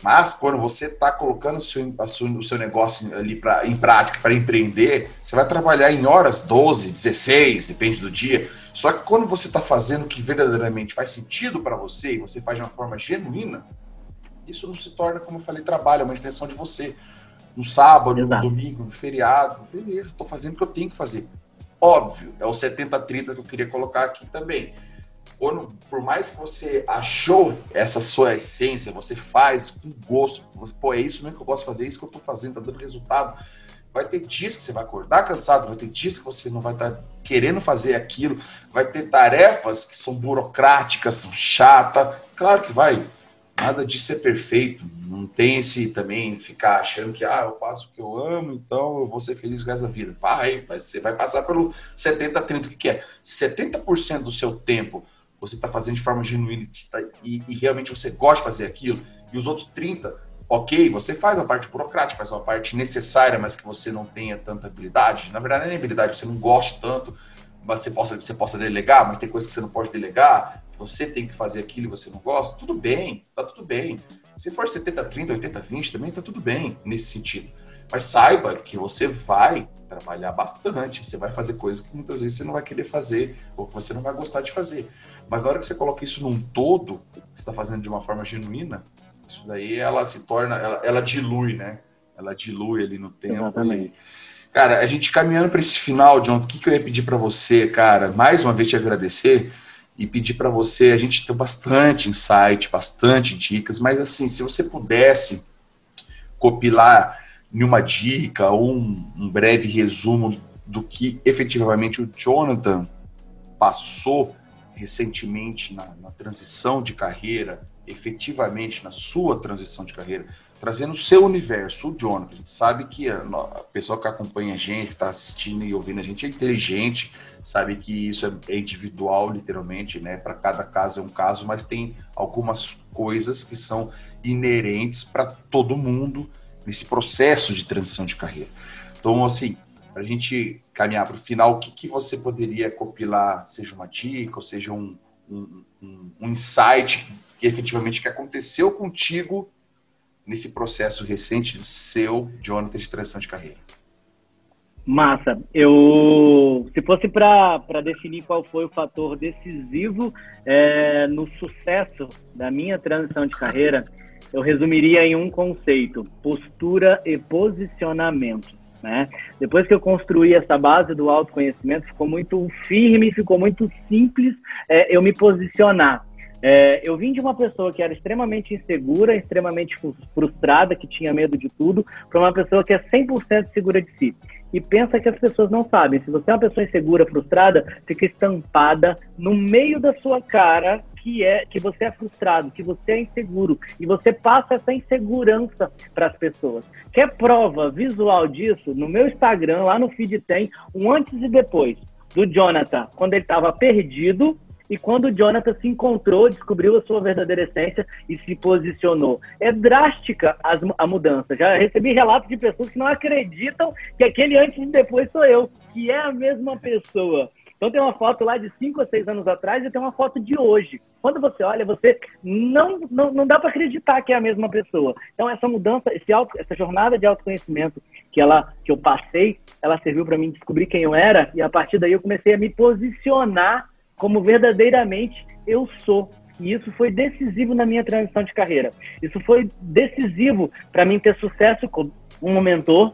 Mas quando você está colocando o seu, o seu negócio ali pra, em prática para empreender, você vai trabalhar em horas 12, 16, depende do dia. Só que quando você está fazendo o que verdadeiramente faz sentido para você e você faz de uma forma genuína, isso não se torna, como eu falei, trabalho, é uma extensão de você. No sábado, Exato. no domingo, no feriado, beleza, estou fazendo o que eu tenho que fazer. Óbvio, é o 70-30 que eu queria colocar aqui também. Quando, por mais que você achou essa sua essência, você faz com gosto, você, pô, é isso mesmo que eu gosto de fazer, é isso que eu estou fazendo, está dando resultado. Vai ter dias que você vai acordar cansado, vai ter dias que você não vai estar tá querendo fazer aquilo, vai ter tarefas que são burocráticas, são chatas. Claro que vai. Nada disso é perfeito. Não tem esse também ficar achando que ah, eu faço o que eu amo, então eu vou ser feliz o resto da vida. Vai, você vai passar pelo 70, 30, o que, é? 70% do seu tempo você está fazendo de forma genuína e, e realmente você gosta de fazer aquilo, e os outros 30 ok, você faz uma parte burocrática, faz uma parte necessária, mas que você não tenha tanta habilidade. Na verdade, não é habilidade, você não gosta tanto, mas você possa, você possa delegar, mas tem coisas que você não pode delegar, você tem que fazer aquilo e você não gosta, tudo bem, tá tudo bem. Se for 70, 30, 80, 20, também tá tudo bem nesse sentido. Mas saiba que você vai trabalhar bastante, você vai fazer coisas que muitas vezes você não vai querer fazer, ou que você não vai gostar de fazer. Mas na hora que você coloca isso num todo, você está fazendo de uma forma genuína, isso daí ela se torna, ela, ela dilui, né? Ela dilui ali no tempo. Exatamente. Cara, a gente caminhando para esse final, John, o que, que eu ia pedir para você, cara? Mais uma vez te agradecer e pedir para você, a gente tem bastante insight, bastante dicas, mas assim, se você pudesse copilar em uma dica ou um, um breve resumo do que efetivamente o Jonathan passou recentemente na, na transição de carreira, efetivamente na sua transição de carreira, trazendo o seu universo, o Jonathan. A gente sabe que a, a pessoa que acompanha a gente, que está assistindo e ouvindo a gente é inteligente, sabe que isso é, é individual, literalmente, né? Para cada caso é um caso, mas tem algumas coisas que são inerentes para todo mundo nesse processo de transição de carreira. Então, assim, para a gente caminhar para o final, o que, que você poderia compilar, seja uma dica, ou seja um, um, um, um insight que efetivamente que aconteceu contigo nesse processo recente seu, Jonathan, de transição de carreira? Massa. Eu, se fosse para definir qual foi o fator decisivo é, no sucesso da minha transição de carreira, eu resumiria em um conceito: postura e posicionamento. Né? Depois que eu construí essa base do autoconhecimento, ficou muito firme, ficou muito simples é, eu me posicionar. É, eu vim de uma pessoa que era extremamente insegura, extremamente frustrada, que tinha medo de tudo, para uma pessoa que é 100% segura de si. E pensa que as pessoas não sabem. Se você é uma pessoa insegura, frustrada, fica estampada no meio da sua cara que é que você é frustrado, que você é inseguro e você passa essa insegurança para as pessoas. Quer prova visual disso? No meu Instagram, lá no feed tem um antes e depois do Jonathan, quando ele estava perdido e quando o Jonathan se encontrou, descobriu a sua verdadeira essência e se posicionou. É drástica as, a mudança. Já recebi relatos de pessoas que não acreditam que aquele antes e depois sou eu, que é a mesma pessoa. Então tem uma foto lá de 5 ou 6 anos atrás e tem uma foto de hoje. Quando você olha, você não, não, não dá para acreditar que é a mesma pessoa. Então essa mudança, esse auto, essa jornada de autoconhecimento que, ela, que eu passei, ela serviu para mim descobrir quem eu era e a partir daí eu comecei a me posicionar como verdadeiramente eu sou. E isso foi decisivo na minha transição de carreira. Isso foi decisivo para mim ter sucesso com um mentor.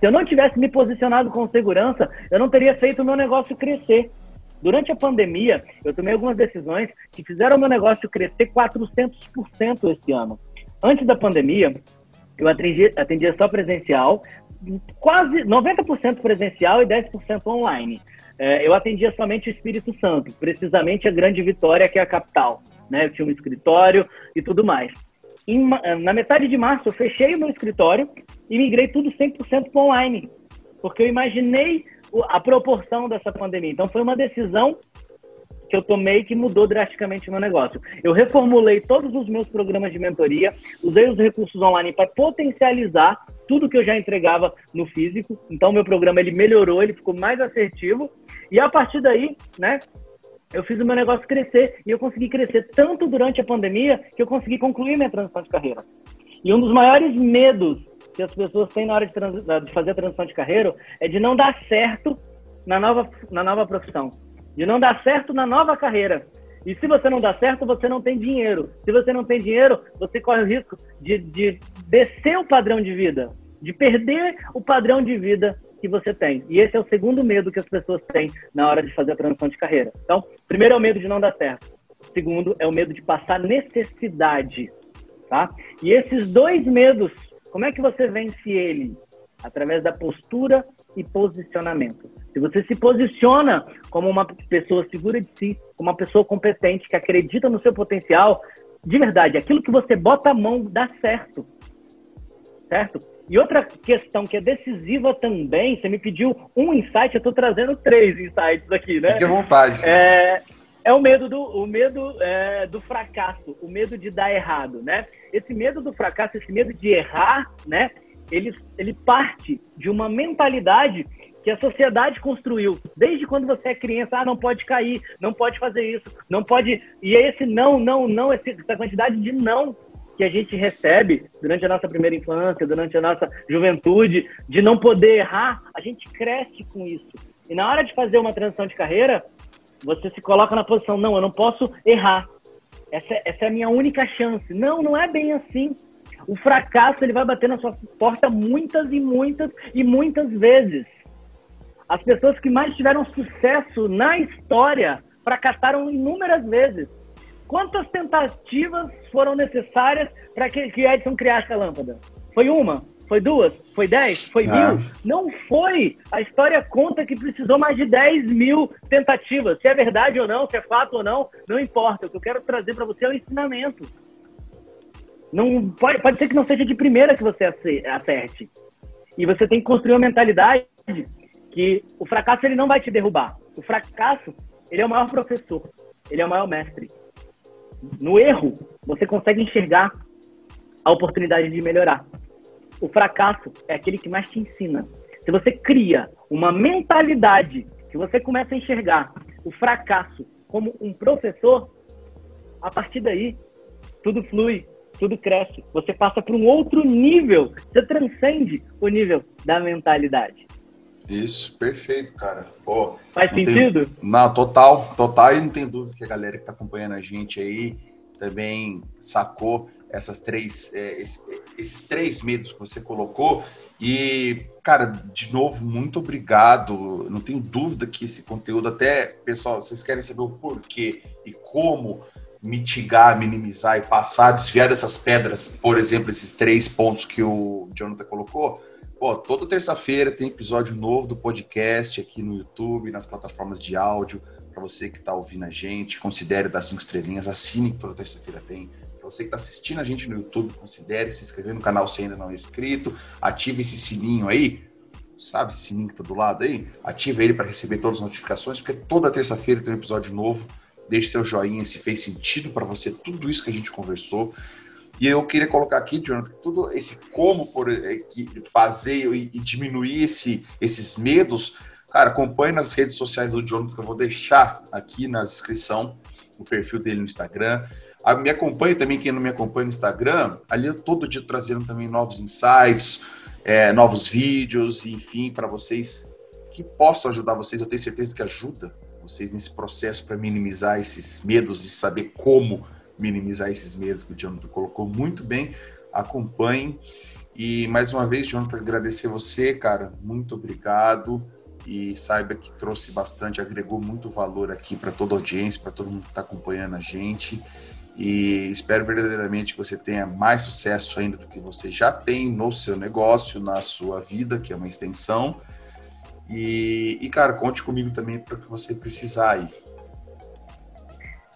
Se eu não tivesse me posicionado com segurança, eu não teria feito o meu negócio crescer. Durante a pandemia, eu tomei algumas decisões que fizeram o meu negócio crescer 400% esse ano. Antes da pandemia, eu atendia, atendia só presencial, quase 90% presencial e 10% online é, eu atendia somente o Espírito Santo, precisamente a Grande Vitória, que é a capital. Né? Eu tinha um escritório e tudo mais. Em, na metade de março, eu fechei o meu escritório e migrei tudo 100% para online, porque eu imaginei a proporção dessa pandemia. Então, foi uma decisão que eu tomei que mudou drasticamente o meu negócio. Eu reformulei todos os meus programas de mentoria, usei os recursos online para potencializar tudo que eu já entregava no físico. Então, meu programa ele melhorou, ele ficou mais assertivo. E a partir daí, né, eu fiz o meu negócio crescer e eu consegui crescer tanto durante a pandemia que eu consegui concluir minha transição de carreira. E um dos maiores medos que as pessoas têm na hora de, de fazer a transição de carreira é de não dar certo na nova, na nova profissão de não dar certo na nova carreira. E se você não dá certo, você não tem dinheiro. Se você não tem dinheiro, você corre o risco de, de descer o padrão de vida, de perder o padrão de vida que você tem. E esse é o segundo medo que as pessoas têm na hora de fazer a transição de carreira. Então, primeiro é o medo de não dar certo. Segundo é o medo de passar necessidade, tá? E esses dois medos, como é que você vence ele? através da postura e posicionamento. Se você se posiciona como uma pessoa segura de si, como uma pessoa competente, que acredita no seu potencial, de verdade, aquilo que você bota a mão dá certo. Certo? E outra questão que é decisiva também, você me pediu um insight, eu estou trazendo três insights aqui, né? Fique à vontade. É, é o medo do, o medo é, do fracasso, o medo de dar errado, né? Esse medo do fracasso, esse medo de errar, né? Ele, ele parte de uma mentalidade que a sociedade construiu. Desde quando você é criança, ah, não pode cair, não pode fazer isso, não pode. E é esse não, não, não, essa quantidade de não que a gente recebe durante a nossa primeira infância, durante a nossa juventude, de não poder errar, a gente cresce com isso. E na hora de fazer uma transição de carreira, você se coloca na posição, não, eu não posso errar. Essa, essa é a minha única chance. Não, não é bem assim. O fracasso ele vai bater na sua porta muitas e muitas e muitas vezes. As pessoas que mais tiveram sucesso na história fracassaram inúmeras vezes. Quantas tentativas foram necessárias para que, que Edison criasse a lâmpada? Foi uma? Foi duas? Foi dez? Foi ah. mil? Não foi. A história conta que precisou mais de 10 mil tentativas. Se é verdade ou não, se é fato ou não, não importa. O que eu quero trazer para você é um ensinamento. Não, pode, pode ser que não seja de primeira que você acerte. E você tem que construir uma mentalidade que o fracasso ele não vai te derrubar. O fracasso, ele é o maior professor. Ele é o maior mestre. No erro, você consegue enxergar a oportunidade de melhorar. O fracasso é aquele que mais te ensina. Se você cria uma mentalidade que você começa a enxergar o fracasso como um professor, a partir daí tudo flui, tudo cresce. Você passa para um outro nível, você transcende o nível da mentalidade. Isso, perfeito, cara. Pô, Faz não sentido? Tem... Não, total, total. E não tem dúvida que a galera que está acompanhando a gente aí também sacou essas três, é, esses, esses três medos que você colocou. E, cara, de novo, muito obrigado. Não tenho dúvida que esse conteúdo, até, pessoal, vocês querem saber o porquê e como mitigar, minimizar e passar, desviar dessas pedras, por exemplo, esses três pontos que o Jonathan colocou. Pô, toda terça-feira tem episódio novo do podcast aqui no YouTube, nas plataformas de áudio. Para você que está ouvindo a gente, considere dar cinco estrelinhas, assine que toda terça-feira tem para você que está assistindo a gente no YouTube, considere se inscrever no canal se ainda não é inscrito, ative esse sininho aí, sabe sininho que está do lado aí? Ative ele para receber todas as notificações, porque toda terça-feira tem um episódio novo. Deixe seu joinha se fez sentido para você tudo isso que a gente conversou. E eu queria colocar aqui, Jonathan, tudo esse como por, é, fazer e, diminuir esse, esses medos. Cara, acompanhe nas redes sociais do Jonathan, que eu vou deixar aqui na descrição o perfil dele no Instagram. A, me acompanhe também, quem não me acompanha no Instagram, ali eu todo dia trazendo também novos insights, é, novos vídeos, enfim, para vocês que possam ajudar vocês. Eu tenho certeza que ajuda vocês nesse processo para minimizar esses medos e saber como minimizar esses medos que o Jonathan colocou muito bem. Acompanhem. E mais uma vez, Jonathan, agradecer você, cara. Muito obrigado. E saiba que trouxe bastante, agregou muito valor aqui para toda a audiência, para todo mundo que está acompanhando a gente e espero verdadeiramente que você tenha mais sucesso ainda do que você já tem no seu negócio, na sua vida, que é uma extensão. E, e cara, conte comigo também para o que você precisar aí.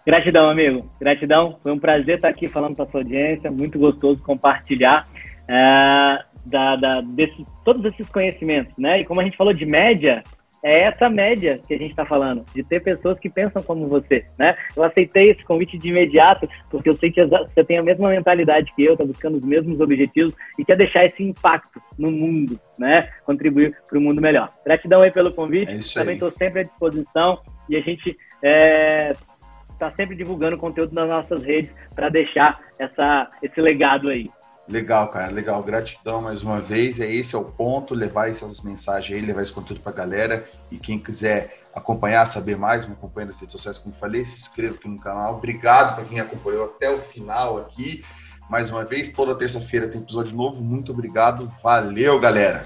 Gratidão, amigo. Gratidão. Foi um prazer estar aqui falando para a sua audiência. Muito gostoso compartilhar é, da, da, desse, todos esses conhecimentos, né? E como a gente falou de média, é essa média que a gente está falando, de ter pessoas que pensam como você, né? Eu aceitei esse convite de imediato, porque eu sei que você tem a mesma mentalidade que eu, está buscando os mesmos objetivos e quer deixar esse impacto no mundo, né? Contribuir para o mundo melhor. Gratidão aí pelo convite, é também estou sempre à disposição e a gente é, tá sempre divulgando conteúdo nas nossas redes para deixar essa, esse legado aí. Legal, cara, legal. Gratidão mais uma vez. É esse é o ponto, levar essas mensagens aí, levar esse conteúdo para a galera. E quem quiser acompanhar, saber mais, me acompanha nas redes sociais, como falei, se inscreva aqui no canal. Obrigado para quem acompanhou até o final aqui. Mais uma vez, toda terça-feira tem episódio novo. Muito obrigado. Valeu, galera.